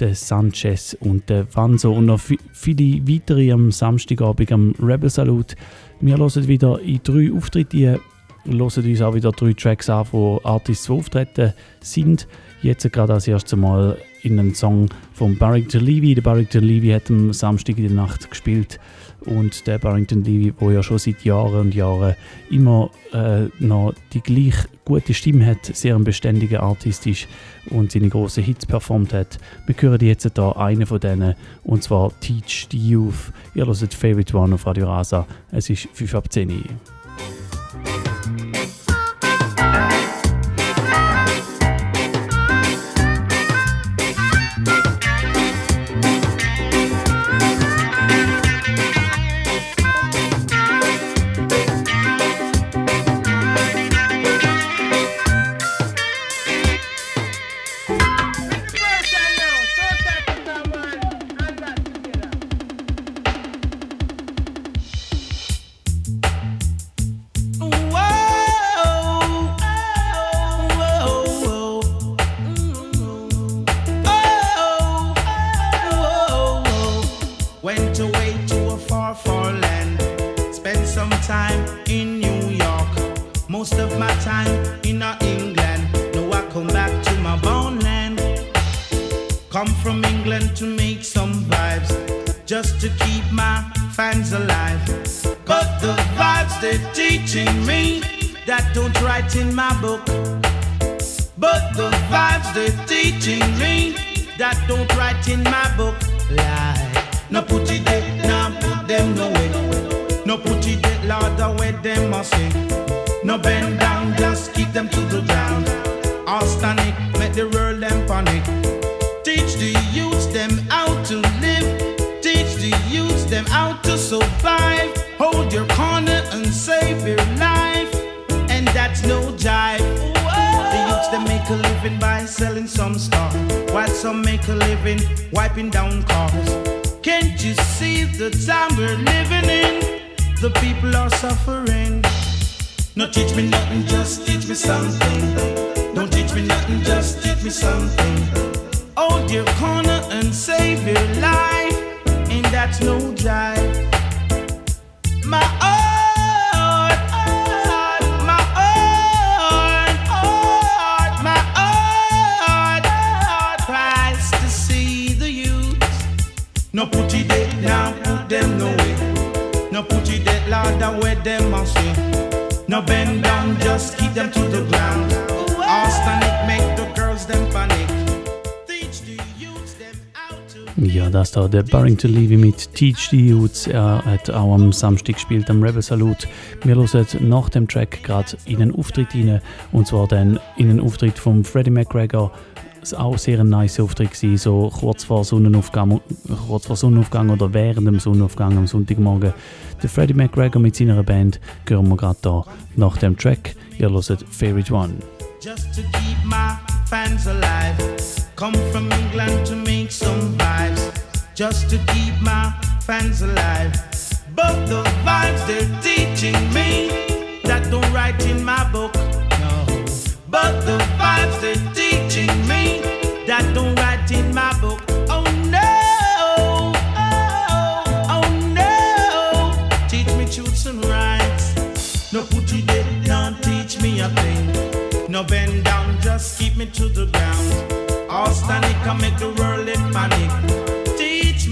Der Sanchez und der Vanzo und noch vi- viele weitere am Samstagabend am Rebel Salute. Wir hören wieder in drei Auftritte hören uns auch wieder drei Tracks an, wo Artists die auftreten sind. Jetzt gerade als erstes Mal in einem Song von Barrington Levy. Der Barrington Levy hat am Samstag in der Nacht gespielt und der Barrington Levy, der ja schon seit Jahren und Jahren immer äh, noch die gleich gute Stimme hat, sehr ein beständiger Artist ist und seine großen Hits performt hat. Wir hören jetzt hier einen von denen und zwar Teach the Youth. Ihr hört Favorite One auf Radio Rasa. Es ist 5 ab 10 Uhr. Der Barrington Levy mit Teach the Youths. Er hat auch am Samstag gespielt am Rebel Salute. Wir hören nach dem Track gerade in einen Auftritt rein. Und zwar dann in einen Auftritt von Freddie McGregor. Es war auch sehr ein nice Auftritt gewesen, so kurz vor Sonnenaufgang, kurz vor Sonnenaufgang oder während dem Sonnenaufgang am Sonntagmorgen. Der Freddie McGregor mit seiner Band hören wir gerade da nach dem Track. Ihr hört Favorite One. just to keep my fans alive. Come from England to make some vibes, just to keep my fans alive. But the vibes they're teaching me that don't write in my book. No. But the vibes they're teaching me that don't write in my book. Oh no, oh, oh no. Teach me truths and rights. No put it there, don't teach me a thing. No bend down, just keep me to the ground.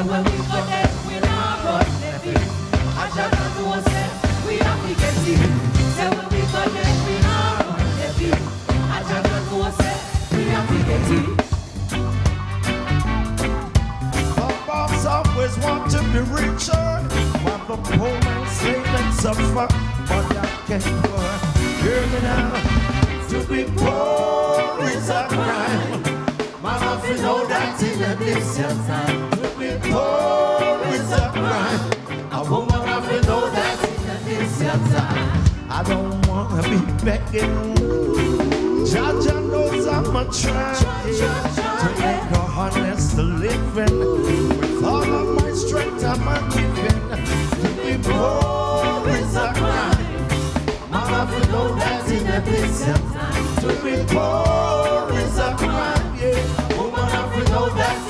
Cause when we connect, we now rush the beat. I shall not do what's left, we have to get when we connect, we now rush the beat. I shall not do what's left, we have to get it. Always want to be richer, while the poor man slave and suffer, but I can't work. Hear me now, to be poor is a crime. My mouth is that in a time crime. A woman have to know that. I don't wanna be begging. Knows I'm a trying to make a honest living. With all of my strength, I'm. To be poor is a crime. To know that in. To be poor is a crime. Yeah, woman, have to know that.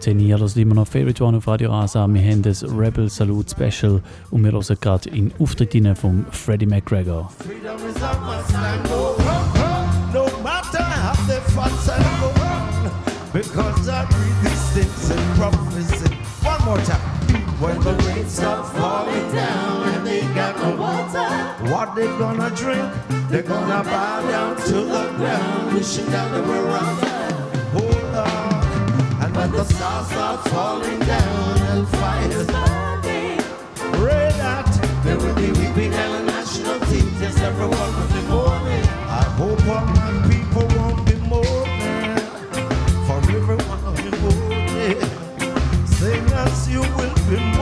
10 hier, das ist immer noch Favorite One auf Radio Rasa. Wir haben das Rebel Salute Special und wir hören gerade in Auftritt rein von Freddie McGregor. Because I read these things. One more time. When the stops falling down they got water, what they gonna drink? They gonna bow down to the ground, wishing that they were around. Let the stars start falling down, hellfire burning. Pray that there will be weeping and a national team just everyone will be mourning. I hope all my people won't be mourning, for everyone will be mourning. Sing as you will be mourning.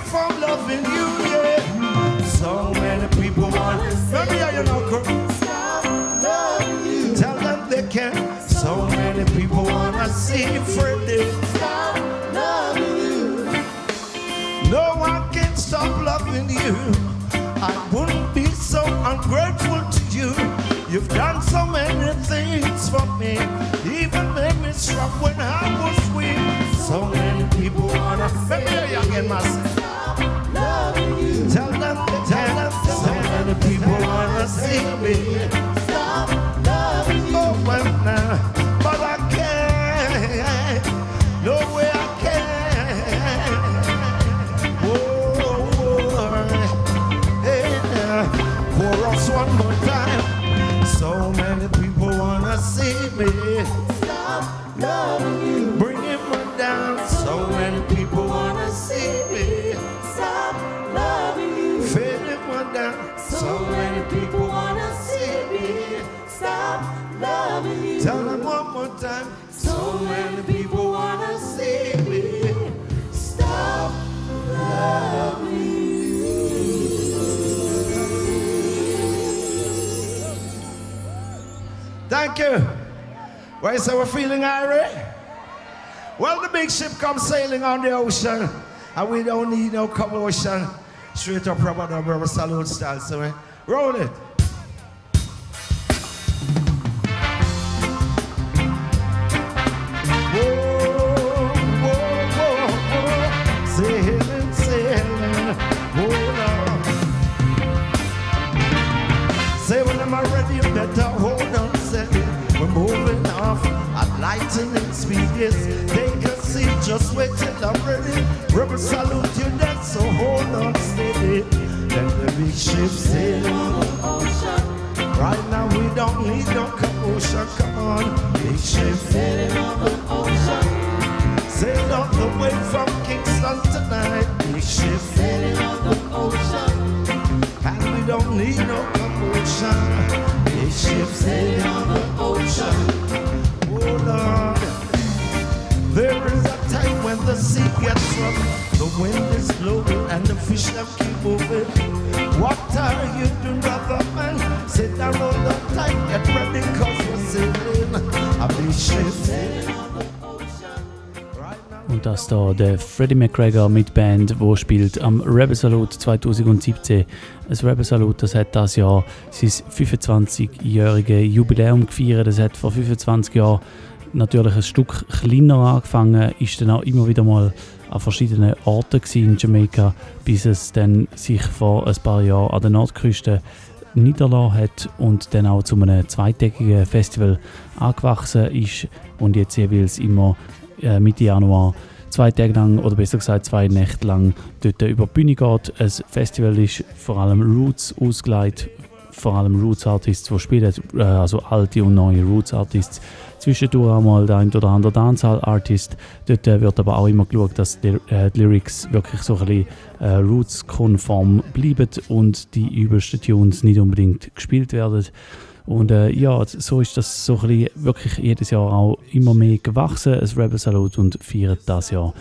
From loving you, yeah. So many people want. Me hear you now, Kurt. Tell them they can. So many people wanna see Freddie. No one can stop loving you. I wouldn't be so ungrateful to you. You've done so many things for me, even made me strong when I was weak. So many people wanna let me hear you again, myself. Me. Thank you. Why we're feeling irate? Well, the big ship comes sailing on the ocean, and we don't need no commotion. Straight up rubber rubber salute style, so we roll it. Lightning speed, yes. Take a seat, just wait till I'm ready. Rebel salute you then, so hold on steady. Then the big ship sail on the ocean. Right now we don't need no commotion, come on. Big ship sailing on the ocean. Sail all the way from Kingston tonight. Big ship sailing on the ocean. And we don't need no commotion. Big ship sailing on the ocean. Oh Lord, there is a time when the sea gets rough, the wind is blowing and the fish them keep moving. What are you doing, brother man? Sit down on the time, get ready, cause we're sailing. Big ship sailing Und das da der Freddie McGregor mit Band, wo spielt am Rebel Salute 2017. Das Rebel Salute, das hat das Jahr sein 25-jährige Jubiläum gefeiert. Das hat vor 25 Jahren natürlich ein Stück kleiner angefangen, ist dann auch immer wieder mal an verschiedenen Orten in Jamaika, bis es dann sich vor ein paar Jahren an der Nordküste niederlassen hat und dann auch zu einem zweitägigen Festival angewachsen ist und jetzt jeweils immer äh, Mitte Januar zwei Tage lang oder besser gesagt zwei Nächte lang dort über die Bühne geht. Ein Festival ist vor allem Roots ausgelegt, vor allem Roots Artists, die spielen, äh, also alte und neue Roots Artists. Zwischendurch auch mal der ein oder andere Dancehall Artist. Dort äh, wird aber auch immer geschaut, dass die, äh, die Lyrics wirklich so ein bisschen äh, Roots-konform bleiben und die übelsten Tunes nicht unbedingt gespielt werden. Und äh, ja, so ist das so ein bisschen wirklich jedes Jahr auch immer mehr gewachsen, das Rebel Salute, und feiert das Jahr,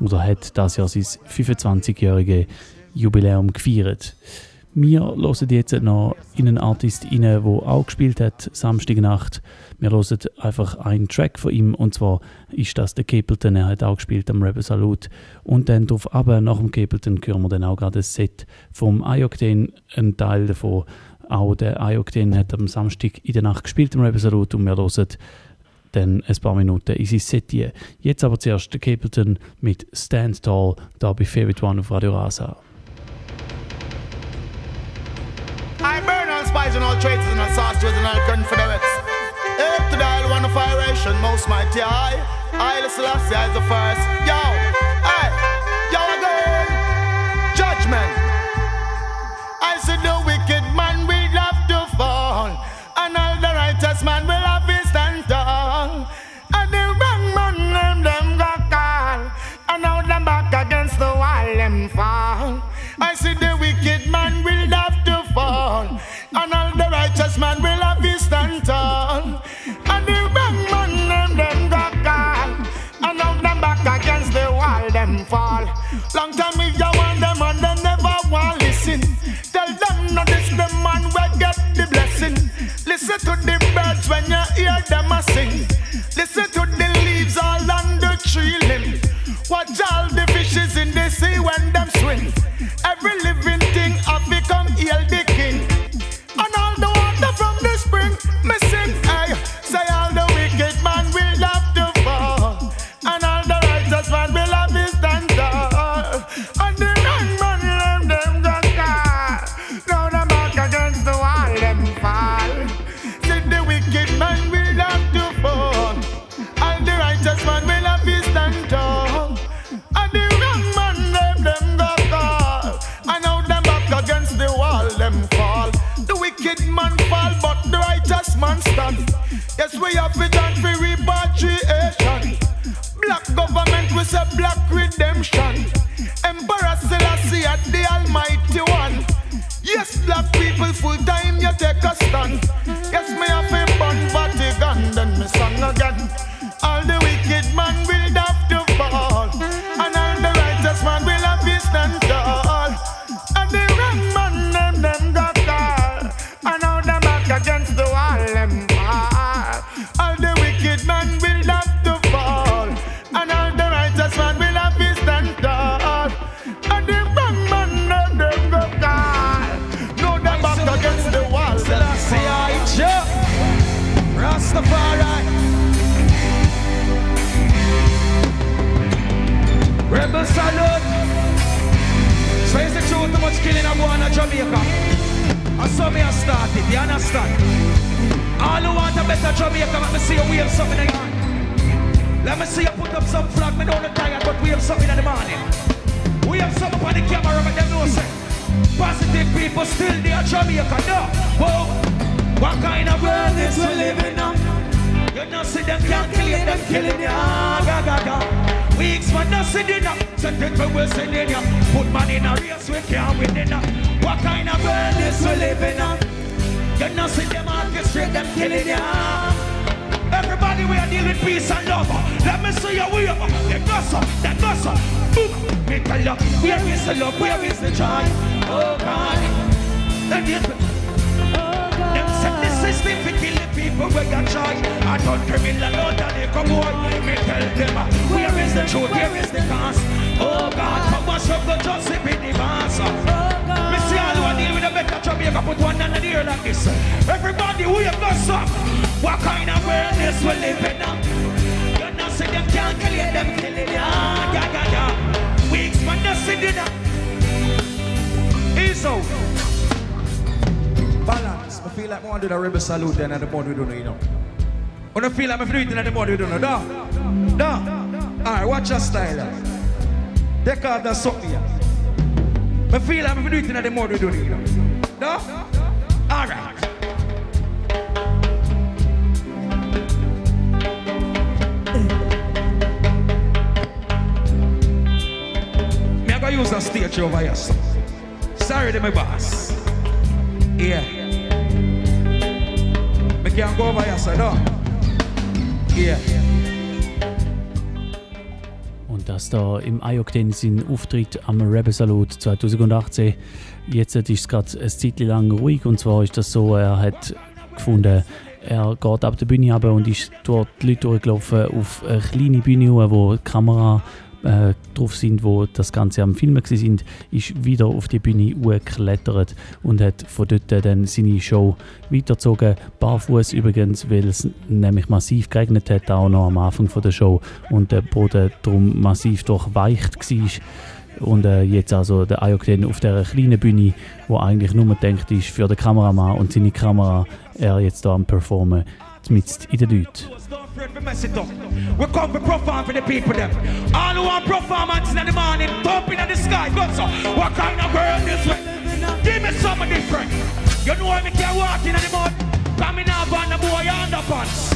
oder hat das Jahr sein 25-jährige Jubiläum gefeiert. Wir hören jetzt noch in einen Artist rein, der auch gespielt hat, Samstagnacht. Wir hören einfach einen Track von ihm, und zwar ist das der Capleton, er hat auch gespielt am Rebel Salute. Und dann drauf aber nach dem Capleton hören wir dann auch gerade ein Set vom Ioctane, ein Teil davon. Auch der Ioctane hat am Samstag in der Nacht gespielt am Rebel Salute und wir hören dann ein paar Minuten in sein Set hier. Jetzt aber zuerst der Capleton mit Stand Tall, da bei Favorite One auf Radio Rasa. I burn all spies and all traitors and all sorcerers and all confederates. Up to the isle one of iration, most mighty I. I Selassie is the first. Yo, hey, yo again. Judgment. I said the wicked man fall. Long time we ya want them and they never want listen. Tell them not this the man will get the blessing. Listen to the birds when you hear them a sing. Listen to the leaves all on the tree limb. Watch all the fishes in the sea when them swim. Every living thing have become healthy. Yes, we have it and for repatriation. Black government, we say black redemption. Emperor Selassie at the Almighty One. Yes, black people full time, you take a stand. Yes, me have killing a boy in Jamaica? And so me a start it, you understand? All who want a better Jamaica, let me see you wave something in your hand. Let me see you put up some flag, me don't tired, but wave something in the morning. We have some up on the camera, but them know say Positive people still there, Jamaica, no Whoa, what kind of world is we living on? You know see them can't kill you, them killing you ah, ga, ga, ga. Weeks man no see dinner Set it we will send in ya Put man in a race we can't win in ya What kind of world is we living on? You know see them orchestrate them killing ya. Everybody we are dealing peace and love. Let me see you wave. They gossip, they gossip Boom, me tell you Where is the love, where is the joy? Oh God. Hate me Them set the system kill the people where you try I don't criminal out they come boy. Me tell them uh, Where is the truth, where is the cause? Oh God, come wash up the justice in the mass Me see all who are with a better Jamaica Put one under the like this Everybody we have got some What kind of world is we living in? You know see them can't kill you, them killing you. Ah, yeah, yeah, yeah. Weeks man, out I feel like I want to do the rebel salute then at the moment we don't know, you know. When I feel like I'm doing it at the moment we don't know. Da. Da. Alright, watch your style. Take off that sock. I feel like I'm doing it at the moment we don't know, you know. Da. Alright. Use the stage over here. Sorry to my boss. Yeah. Can't go over here, so no. Yeah. Und das da im Ayokten sein Auftritt am Rebel Salute 2018. Jetzt ist es gerade ein Zeit lang ruhig und zwar ist das so, er hat gefunden, er geht ab der Bühne runter und ist dort die Leute durchgelaufen auf eine kleine Bühne, wo die Kamera äh, drauf sind, wo das Ganze am Filmen sind, ist wieder auf die Bühne geklettert und hat von dort dann seine Show weitergezogen. Barfuß übrigens, weil es nämlich massiv geregnet hat, auch noch am Anfang von der Show und der Boden darum massiv durchweicht war. Und äh, jetzt also der Ayokden auf der kleinen Bühne, wo eigentlich nur gedacht ist für den Kameramann und seine Kamera, er jetzt da am Performen, to mess it up. We come to perform for the people them. All who want performance in the morning, top in the sky, go so. What kind of world is we living in? Give me something different. You know me can't walk in the mud? Coming up on the boy underpants.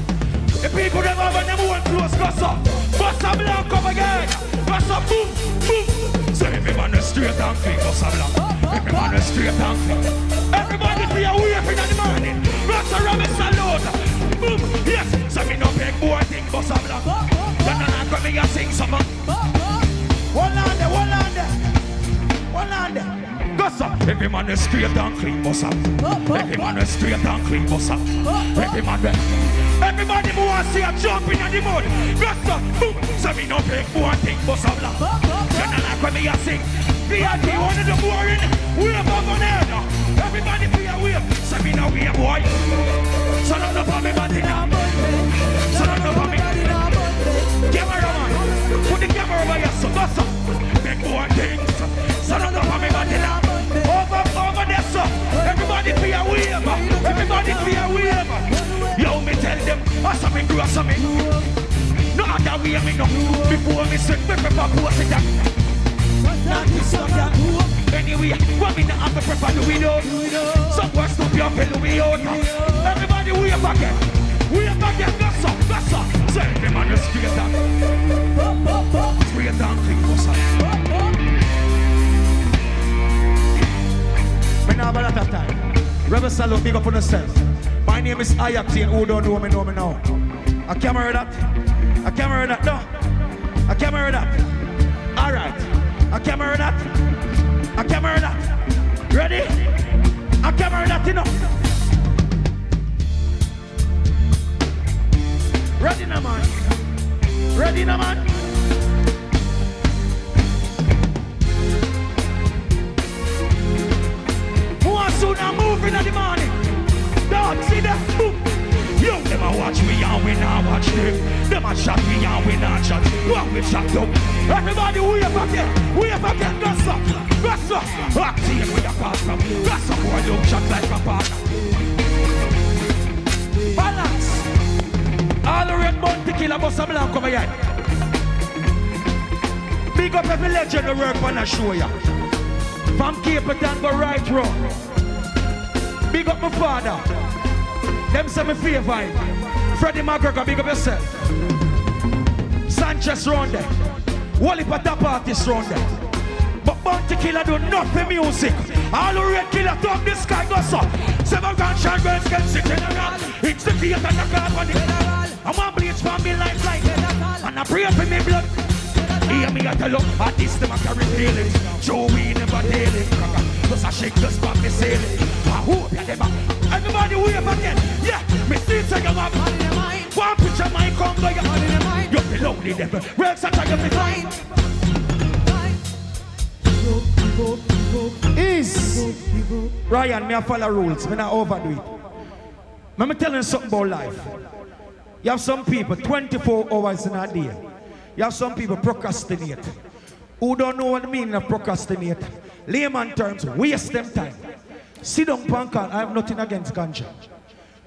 The people them on them own clothes, go so. Bust a blank up again. Bust a boom, boom. So every man is straight and clean, bust a man is straight and clean. Everybody be awake in the morning. A rubber salute. Boom, yes. So me no big boy thing, bust a blank. Then I come me a sing some. One on there, one on there. One on there. Go so. Every man is straight and clean, bust a. Every man is straight and clean, bust a. Every man. Everybody who wants see a jump in the mud. Go so. Boom. So me no big boy thing, a blank. Then I come me a sing. VIP, one of the boring. Up on there now. Everybody be a wave. Say me now wave, boy. Not up on me body now. So not up on me. Camera man. Put the camera over here, so that's up. Big boy things. Not up on me body now. Over, over there, so. Everybody be a wave. Everybody be a wave. Yo, me tell them, I me grow, me. No other way me no. Before me send me prepare post it down. Not this stuff that Anyway, what me not have to prepare do we know? Some to be up in we out. Down. Straight down, clean boss. Me a lot of time. Rebel Salute, big up on yourself. My name is Ioctane who don't know me know me now. Can't hear that. Can't hear that. No. Can't hear that. All right. Can't hear that. Can't hear that. Ready? Can't hear that, you know. Ready now, man. Ready now, man. More soon I'm moving in the morning. Dog, see that? Boom. Yo, them a watch me and we not watch them. Them a shot me and we not shot. What we shot them? Everybody wave again, wave again. That's up, that's up. Active with a partner. That's up. Boy, look shot like a partner. All the red bun tequila bust a blanco my head. Big up every legend who work on a show ya. From Cape Town go right road. Big up my father. Them say me favor him. Freddie McGregor, big up yourself. Sanchez round there. Wally top artist round there. But Bounty Killer do nothing music. All the red killer talk this guy goes up. Seven gunshot girls can sit in a. It's the theater the car the I want bleach for me life like And I pray for me blood. Hear me at the look at this, them I carry feelings. Joe, we never it. Plus I shake just for me sailing. I hope you never. Everybody wave again. Yeah, me see it you have. One picture mine come by you. You're below the devil. Real such a you be fine. Is Ryan, me I follow rules. Me not overdo it. Let me tell you something about life. You have some people 24 hours in a day. You have some people procrastinate. Who don't know what the meaning of procrastinate. Layman terms, waste them time. Sit down pan. I have nothing against ganja.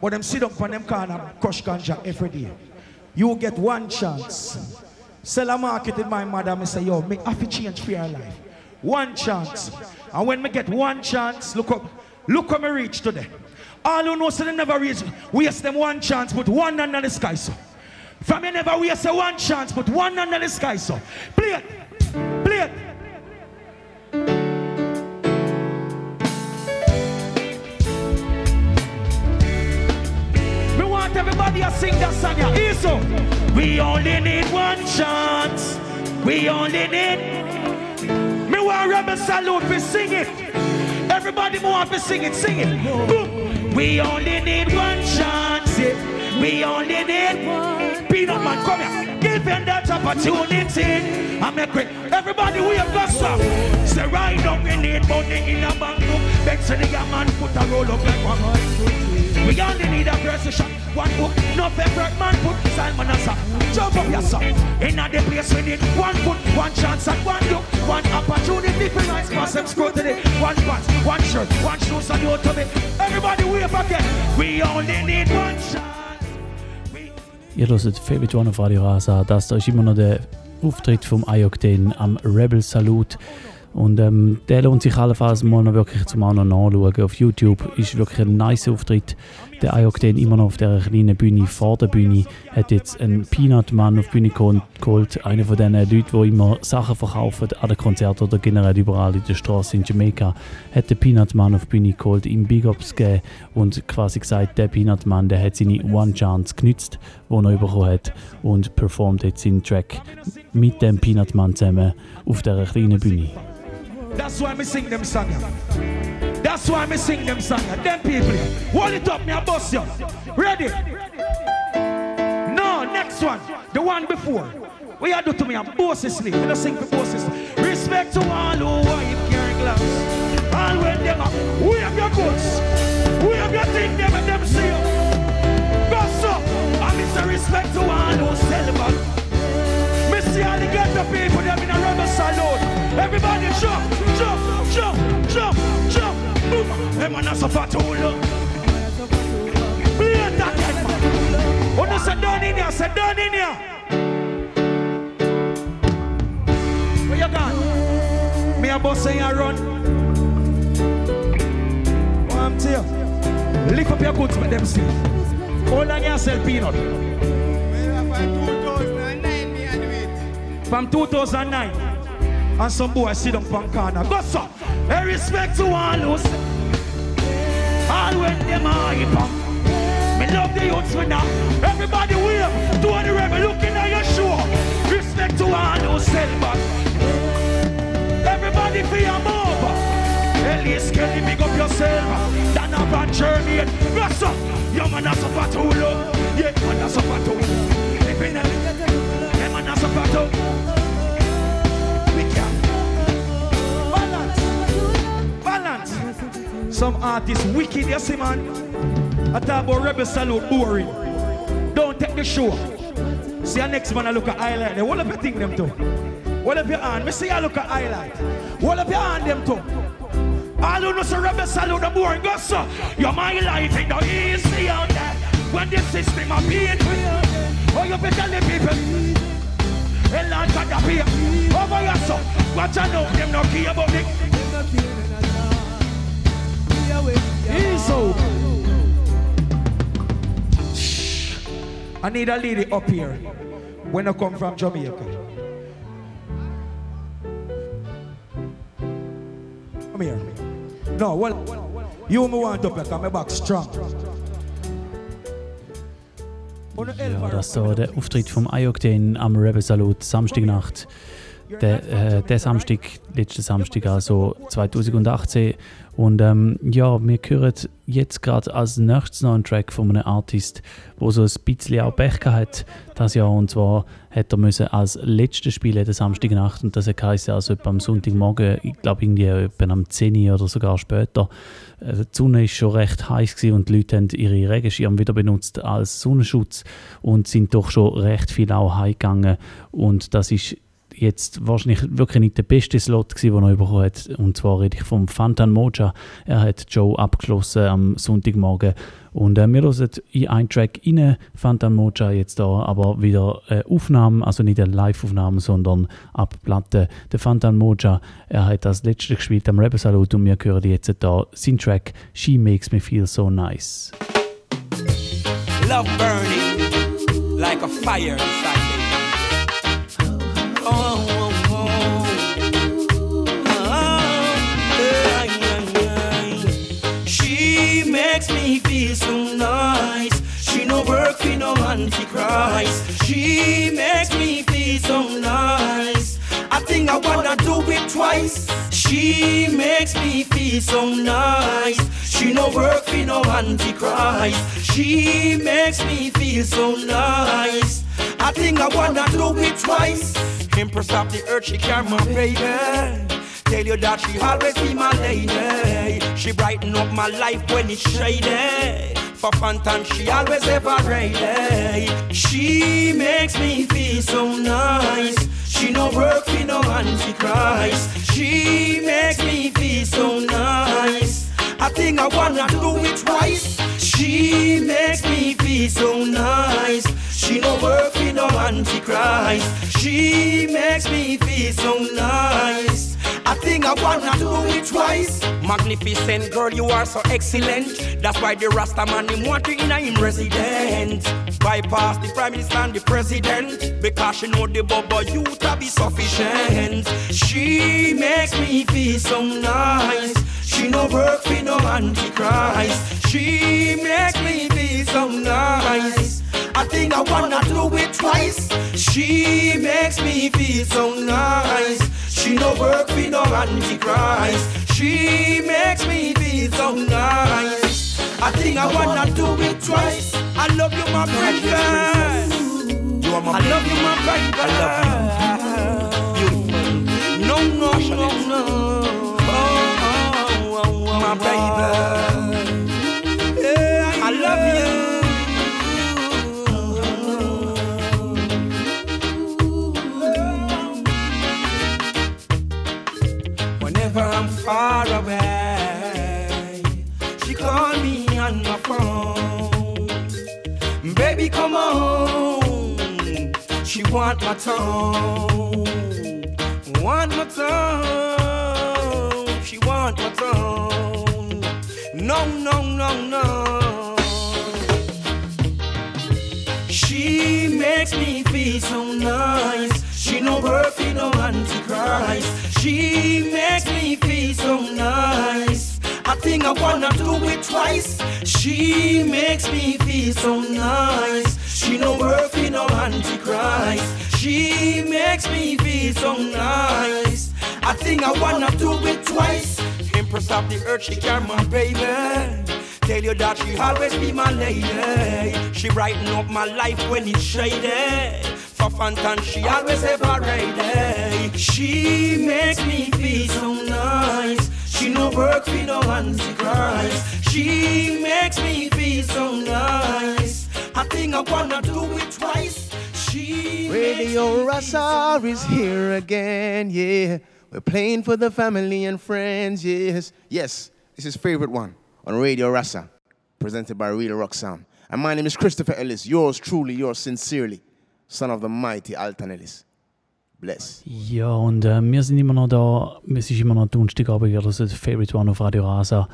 But them sit down pan them can and crush ganja every day. You get one chance. Sell a market in my mother, me say, yo, me have to change for your life. One chance. And when me get one chance, look up, look where me reach today. All who know so they never reach, waste them one chance, put one under the sky, so. From you never waste a one chance, put one under the sky, so. Play it. Play it. Me want everybody to sing that song, yeah. Easy. We only need one chance. We only need. Me want rebel salute for sing it. Everybody me up and sing it, sing it. We only need one chance. Yeah. We only need one. Peanut man, come here. Give them that opportunity. I make it. Everybody we have got some. Say right now we need money in a bank and the man put a roll up like one. We only need a person shot. One book, no favorite man put Simon as a jump up your son. In the place we need one foot, one chance and one look, one opportunity for nice pass scrutiny. One pants, one shirt, one shoes and you to. Everybody wave again. We only need one chance. Ihr hört Favorite One auf Radio Rasa. Das da ist immer noch der Auftritt vom Ayokten am Rebel Salute. Und ähm, der lohnt sich allenfalls mal noch wirklich zum auch noch. Auf YouTube ist wirklich ein nice Auftritt. Der Ayokten immer noch auf der kleinen Bühne vor der Bühne hat jetzt einen Peanut Mann auf die Bühne gehol- geholt. Einer von diesen Leuten, die immer Sachen verkaufen an den Konzerten oder generell überall in der Straße in Jamaica, hat den Peanut Mann auf die Bühne geholt, ihm Big Ups gegeben und quasi gesagt, der Peanut Mann, der hat seine One Chance genützt, die er bekommen hat und performt jetzt seinen Track mit dem Peanut Mann zusammen auf dieser kleinen Bühne. That's why me sing them song. That's why me sing them song. Them people, hold it up, me a bust you. Ready? No, next one. The one before. What you do to me? I'm bossy. Me not sing for bossy. Respect to all who wife carry glass. All when them up, we have your goods. We have your thing, them and them see you. Go so. And it's a respect to all who sell back. Me see all the ghetto people, them in a rebel salute. Everybody jump, jump, jump, jump, jump. Boom. Them man are so fat to look. Play that again, man. When you say down in here, say down in here. Where you gone? Me a boss saying I run. Oh, I'm tell you. Lift up your goods, make them see. Hold on yourself, peanut. From 2009. And some boy sit down from corner. Go so. A respect to all who say. All when them are hip. Me love the youths with now. Everybody wave. Do the rebel looking at your show. Respect to all who sell back. Everybody feel a move. Elias Kelly, big up yourself. Dan up and journey. What's up? Your man has a too. Yeah, man has a too. Living a Yeah, man has a fat too. We Balance. Some artists wicked, you see, man. I talk about Rebel Salute boring. Don't take the show. See, our next man, I look at highlight. What if you think them too? What if your hand? Me see you look at highlight. What if your hand them too? All who know say Rebel Salute the boring go so. You're my life in the easy out there. When the system a beat Oh, you be telling people. Hell, Lord God, the pay. Over your son. Watch out now, them no care about it. Ease out. I need a lady up here when I come from Jamaica. Come here. No, well, you me want up here, come back strong. Ja, das so der Auftritt vom iOctane am Rebel Salut Samstagnacht. Der, äh, der Samstag, letzten Samstag, also 2018. Und ähm, ja, wir hören jetzt gerade als nächstes noch einen Track von einem Artist, der so ein bisschen auch Pech hat das Jahr. Und zwar hat er müssen als letztes spielen der Samstagnacht und das heisst also etwa am Sonntagmorgen, ich glaube irgendwie etwa am 10 Uhr oder sogar später. Äh, Die Sonne ist schon recht heiß gewesen und die Leute haben ihre Regenschirme wieder benutzt als Sonnenschutz und sind doch schon recht viel auch heimgegangen. Und das ist jetzt wahrscheinlich wirklich nicht der beste Slot gewesen, den er bekommen hat. Und zwar rede ich vom Fantan Moja. Er hat Joe abgeschlossen am Sonntagmorgen. Und äh, wir hören in einen Track rein, Fantan Moja jetzt da, aber wieder äh, Aufnahmen, also nicht eine Live-Aufnahme, sondern ab Platte. Der Fantan Moja, er hat das letzte gespielt am Rebel Salute und wir hören jetzt da seinen Track She Makes Me Feel So Nice. Love burning like a fire inside work for no antichrist. She makes me feel so nice. I think I wanna do it twice. She makes me feel so nice. She no work for no antichrist. She makes me feel so nice. I think I wanna do it twice. Empress of the earth, she carry my baby. Tell you that she always be my lady. She brighten up my life when it's shady. For fun time, she always ever ready. She makes me feel so nice. She no work for no antichrist. She makes me feel so nice. I think I wanna do it twice. She makes me feel so nice. She no work for no antichrist. She makes me feel so nice. I think I wanna do it twice. Magnificent girl, you are so excellent. That's why the Rasta man him want you in him resident. Bypass the prime minister and the president because she know the bubble you to be sufficient. She makes me feel so nice. She no work for no antichrist. She makes me feel so nice. I think I wanna do it twice. She makes me feel so nice. She no work for no antichrist. She makes me feel so nice. I think I wanna do it twice. I love you, my baby. You are my I love you, my baby. I love you. No, no, no, no. Oh, oh, oh, oh, my baby. I'm far away, she call me on my phone. Baby, come on. She want my tongue. Want my tongue. She want my tongue. No, no, no, no. She makes me feel so nice. She no worth in no antichrist. She makes me feel so nice. I think I wanna do it twice. She makes me feel so nice. She no worth in no antichrist. She makes me feel so nice. I think I wanna do it twice. Empress of the earth, she care my baby. Tell you that she always be my lady. She brighten up my life when it's shady. For Fantan, she always ever ready. Eh? She makes me feel so nice. She no work for no antichrist. She makes me feel so nice. I think I wanna do it twice. She Radio Rasa is here again, yeah. We're playing for the family and friends, yes. Yes, this is favorite one on Radio Rasa, presented by Real Rock Sound. And my name is Christopher Ellis, yours truly, yours sincerely, son of the mighty Alton Ellis. Bless. Ja, und äh, wir sind immer noch da. Es ist immer noch Donnerstagabend, ihr hört Favorite One auf Radio Rasa.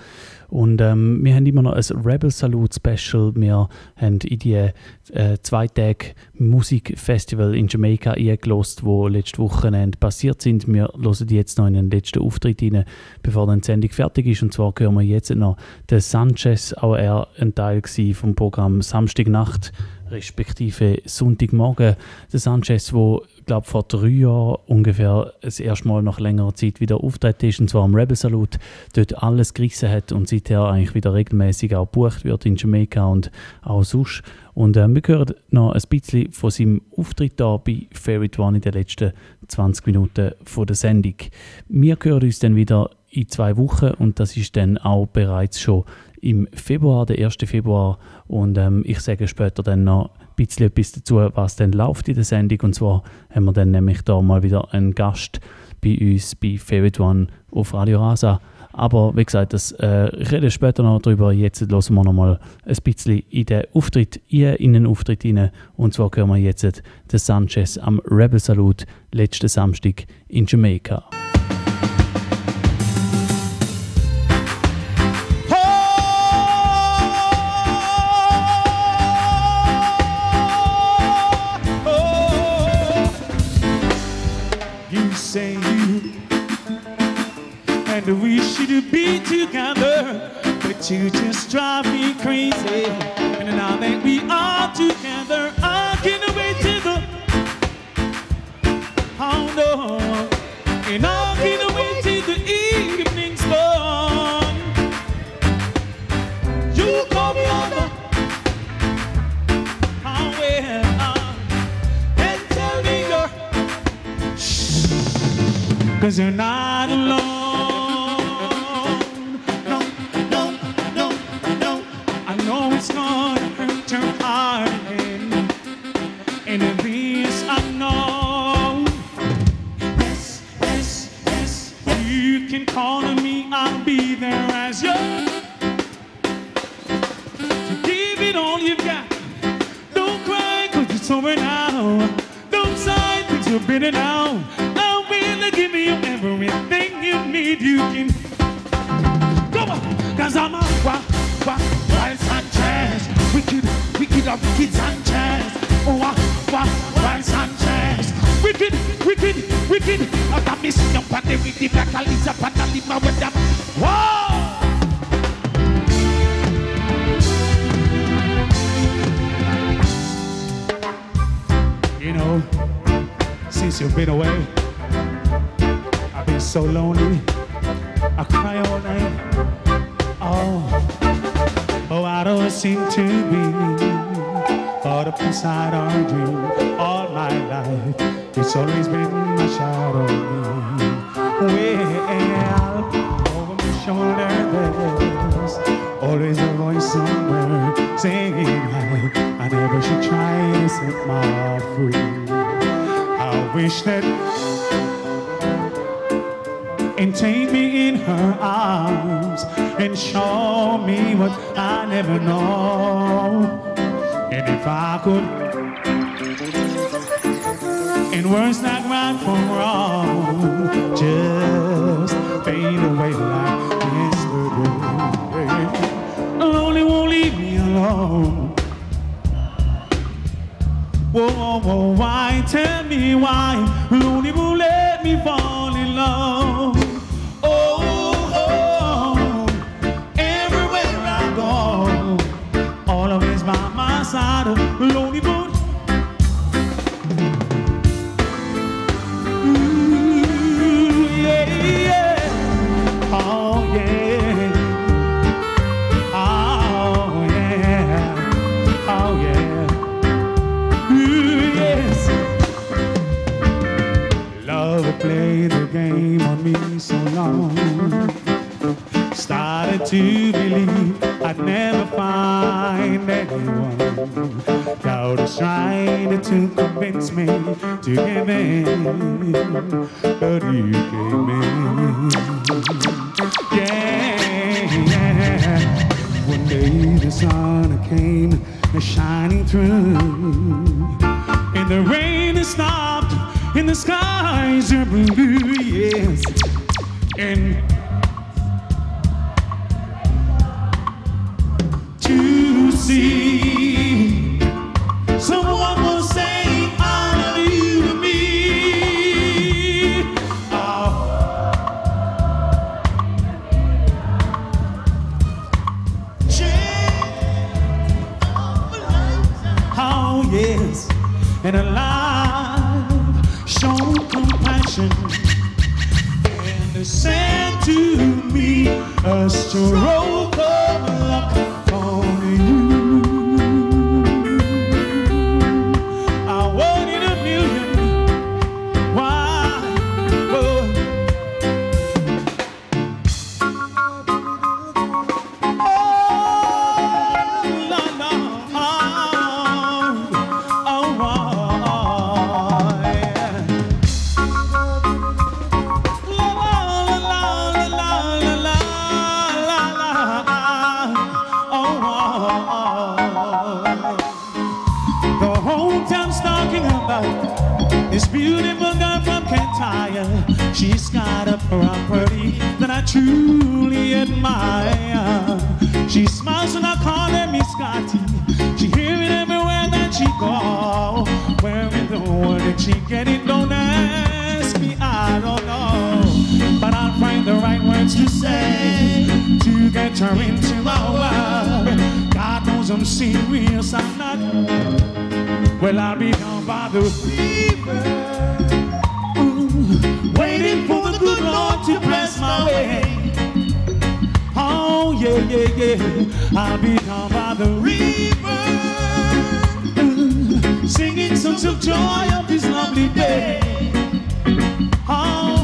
Und ähm, wir haben immer noch ein Rebel Salute Special. Wir haben in die äh, zwei Tage Musikfestival in Jamaica eingelost, wo letzte Wochenende passiert sind. Wir hören jetzt noch in den letzten Auftritt rein, bevor dann die Sendung fertig ist. Und zwar hören wir jetzt noch den Sanchez, auch er ein Teil vom Programm Samstagnacht respektive Sonntagmorgen. Der Sanchez, wo glaube vor drei Jahren ungefähr das erste Mal nach längerer Zeit wieder auftreten ist, und zwar am Rebel Salute, dort alles gerissen hat und seither eigentlich wieder regelmäßig auch gebucht wird in Jamaica und auch sonst. Und äh, wir hören noch ein bisschen von seinem Auftritt da bei Favorite One in den letzten 20 Minuten von der Sendung. Wir hören uns dann wieder in zwei Wochen und das ist dann auch bereits schon im Februar, der 1. Februar. Und ähm, ich sage später dann noch ein bisschen etwas dazu, was dann läuft in der Sendung. Und zwar haben wir dann nämlich da mal wieder einen Gast bei uns bei Favorite One auf Radio Rasa. Aber wie gesagt, das, äh, ich rede später noch darüber. Jetzt hören wir noch mal ein bisschen in den Auftritt, in den Auftritt rein. Und zwar hören wir jetzt den Sanchez am Rebel Salute letzten Samstag in Jamaica. Together, but you just drive me crazy. And now that we are together, I can't wait till the oh no, and I can't wait till the evening's done. You call me on the oh well, and tell me you're. Cause you're not alone. You can call on me, I'll be there as you. So give it all you've got. Don't cry, cause it's over now. Don't sigh, cause you're bitter now. I will give you everything you need. You can Come on, cause I'm a wa, wa, wild Sanchez. Wicked, wicked wicked Sanchez. Oh, wa, wa, wild Sanchez. Wicked, wicked, wicked. I the with the black Aliza Panalima with them. Whoa! You know, since you've been away, I've been so lonely. I cry all night. Oh, oh, I don't seem to be thought of inside our dream all my life. It's always been my shadow. Well, over my shoulder there's always a voice somewhere saying, "I I never should try to set my free. I wish that and take me in her arms and show me what I never know. And if I could, in words like right from wrong, just fade away like yesterday. Lonely won't leave me alone. Whoa, whoa, why? Tell me why. Lonely won't let me fall in love. God was trying to convince me to give in, but you came in. Yeah, yeah. One day the sun came shining through, and the rain has stopped, and the skies are blue. Yes, and to see a stroke of luck She's got a property that I truly admire. She smiles when I call her Miss Scotty. She hear it everywhere that she go. Where in the world did she get it? Don't ask me, I don't know. But I'll find the right words to say to get her into my world. God knows I'm serious, I'm not. Well, I'll be down by the river, waiting for the good Lord to bless my way. Oh, yeah, yeah, yeah. I'll be down by the river, singing songs of joy of this lovely day. Oh,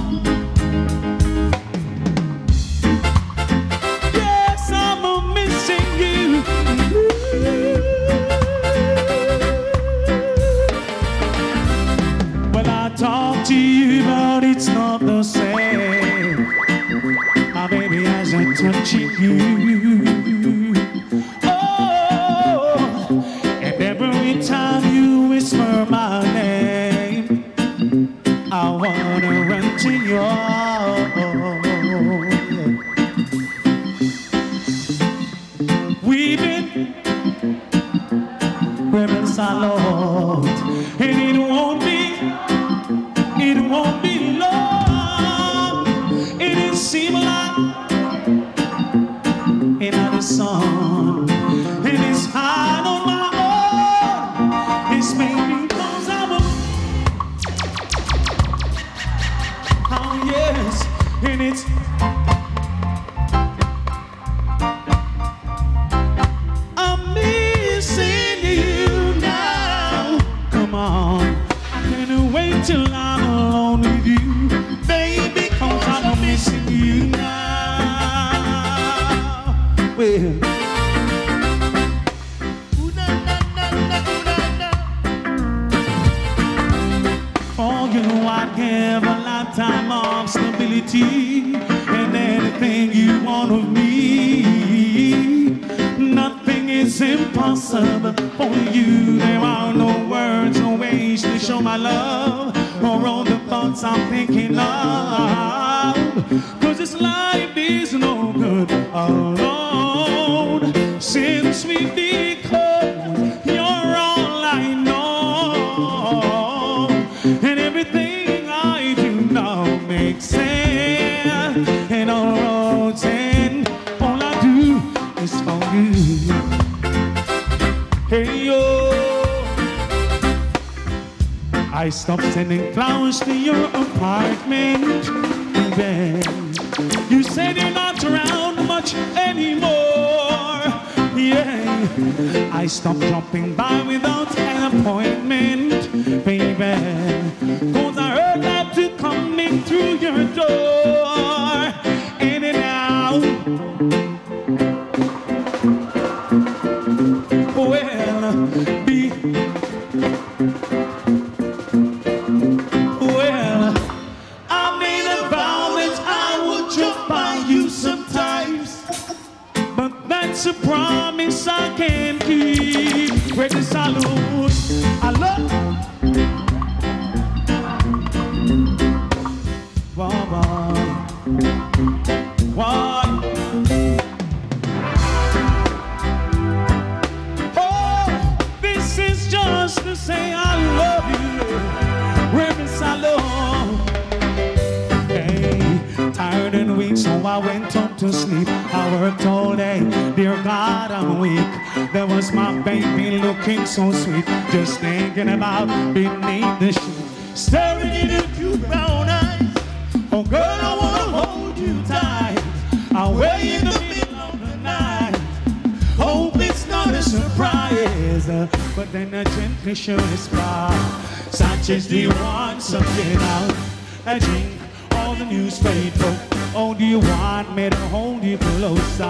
Drink all the newspaper. Oh, do you want me to hold you closer?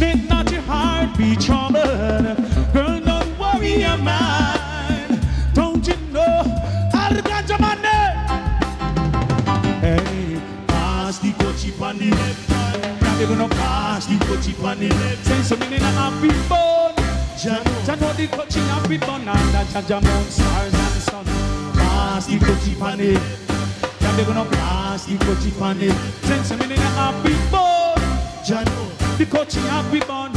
Let not your heart be troubled. Girl, don't worry your mind. Don't you know to get your money? Hey, pass the kouchie on the left hand. Now they're gonna pass the kouchie on the left. Say something in a happy bone. Jah know the kouchie happy bone and that Jah Jah Mount stars and sun. Pass the kouchie on the left. They're gonna pass the kouchie on the left. Say something a happy bone. Jah know the kouchie happy bone.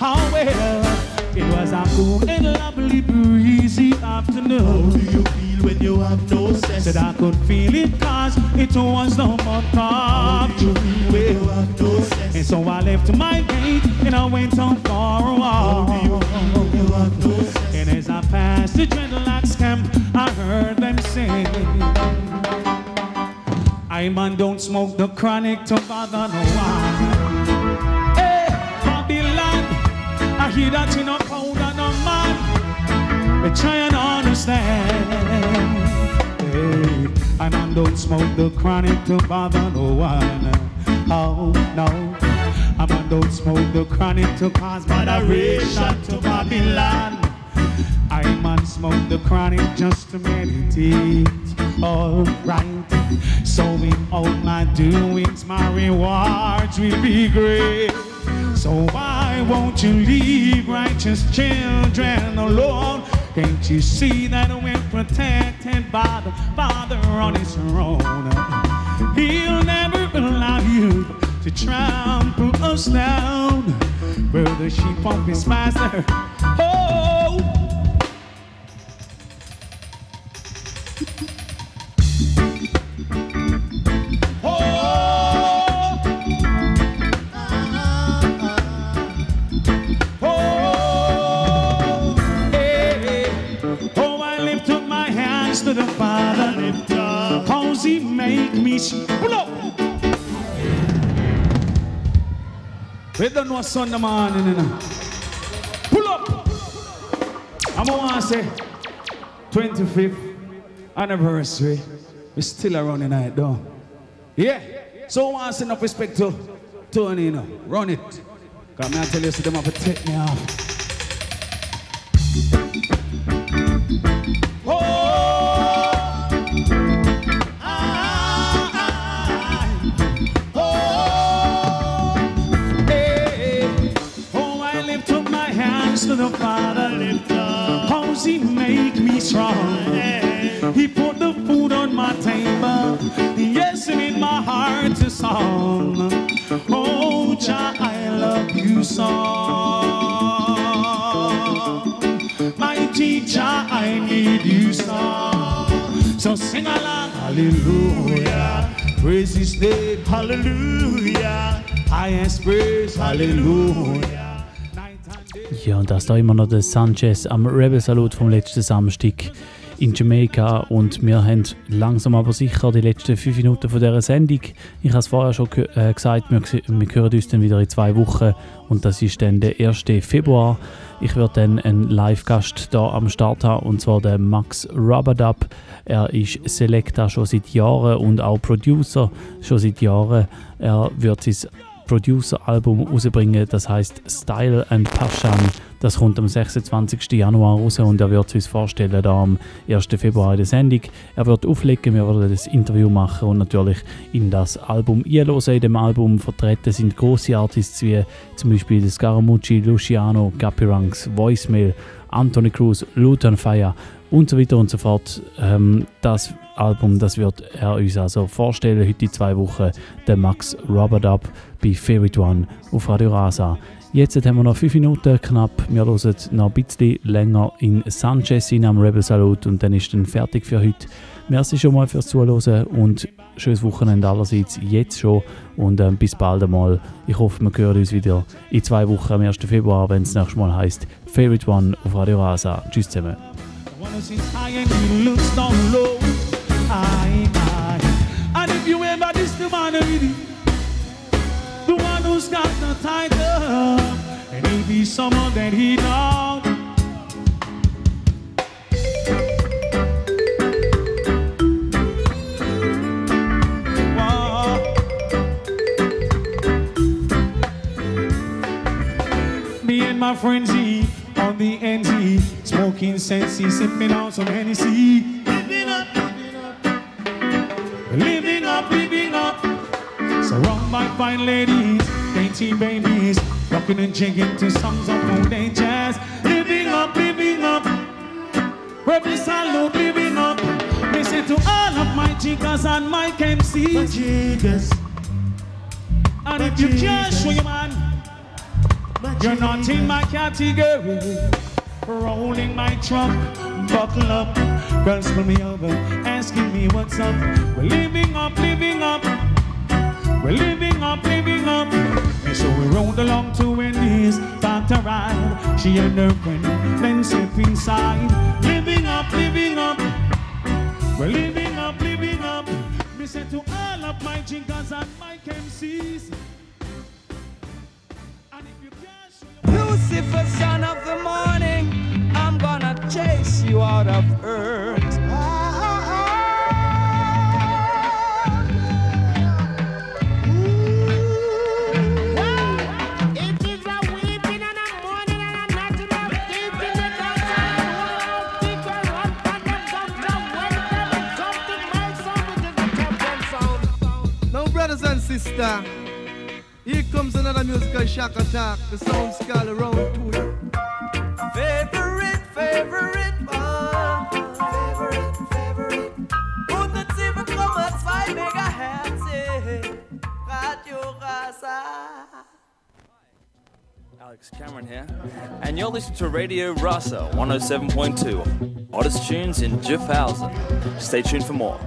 How well. It was a cool and lovely breezy afternoon. How do you feel when you have no sense? Said I could feel it cause it was the month of June. When you have no sense? And so I left my gate and I went on for a walk. How do you feel when you have no sense? And as I passed the dreadlocks camp, I heard them sing. I man don't smoke the chronic to bother no one. Hey, Babylon, I hear that you no powder no man. But try and understand. Hey, I man don't smoke the chronic to bother no one. Oh no, I man don't smoke the chronic to cause moderation to Babylon. I man smoke the chronic just to meditate. Alright, so in all my doings, my rewards will be great. So why won't you leave righteous children alone? Can't you see that we're protected by the Father on His throne? He'll never allow you to trample us down. We're the sheep of His master. Up, cause He make me up. We don't know Sunday morning, you know. Pull up. I'm gonna say 25th anniversary. We still around the night, though. Yeah. So I want to up respect to Tony, you know. Run it. Cause me I tell you, so them have to take me off. used to the Father lift up. He make me strong. He put the food on my table. Yes, it made my heart a song. Oh, Jah, I love you so. My teacher, I need you so. So sing along. Hallelujah. Praise his name. Hallelujah. I praise. Hallelujah. Ja, und das da immer noch der Sanchez am Rebel Salut vom letzten Samstag in Jamaika und wir haben langsam aber sicher die letzten fünf Minuten von dieser Sendung. Ich habe es vorher schon äh, gesagt, wir, wir hören uns dann wieder in zwei Wochen und das ist dann der 1. Februar. Ich werde dann einen Live-Gast da am Start haben und zwar der Max Rubadub. Er ist Selecta schon seit Jahren und auch Producer schon seit Jahren. Er wird sein Producer-Album rausbringen, das heißt Style and Passion. Das kommt am 26. Januar raus und er wird es uns vorstellen da am 1. Februar in der Sendung. Er wird auflegen, wir werden das Interview machen und natürlich in das Album einlösen. In dem Album vertreten sind große Artists wie zum Beispiel Scaramucci, Luciano, Gapirangs, Voicemail, Anthony Cruz, Luton Fire und so weiter und so fort. Ähm, das Album, das wird er uns also vorstellen heute in zwei Wochen. Der Max Rubadub bei Favorite One auf Radio Rasa. Jetzt haben wir noch fünf Minuten knapp. Wir hören noch ein bisschen länger in Sanchez in am Rebel Salut und dann ist dann fertig für heute. Merci schon mal fürs Zuhören und schönes Wochenende allerseits jetzt schon und ähm, bis bald einmal. Ich hoffe, wir hören uns wieder in zwei Wochen am 1. Februar, wenn es nächstes Mal heißt Favorite One auf Radio Rasa. Tschüss zusammen. Wanna sit high who's got the title, and he be someone that he know. Me and my friends eat on the NZ, smoking sensey, sipping on some Hennessy. Living up, living up, living up. Surrounded by fine ladies, dainty babies, rocking and jigging to songs of old age jazz. Living up, living up. Rebel salute, living up. Listen to all of my jiggers and my MCs. And if you show your man, you're not in my category. Rolling my trunk, buckle up. Girls pull me over, asking me what's up. We're living up, living up. We're living up, living up. So we rode along to Wendy's, a ride. She and her friend then step inside. Living up, living up. We're living up, living up. Listen to all of my jinkers and my MCs. And if you catch me, Lucifer, son of the morning, I'm gonna chase you out of earth. Sisters, here comes another musical shock attack. The sound skull around two. Favorite, favorite one. Favorite, favorite. 107,2 Megahertz. Radio Rasa. Alex Cameron here, and you're listening to Radio Rasa 107.2, hottest tunes in Schaffhausen. Stay tuned for more.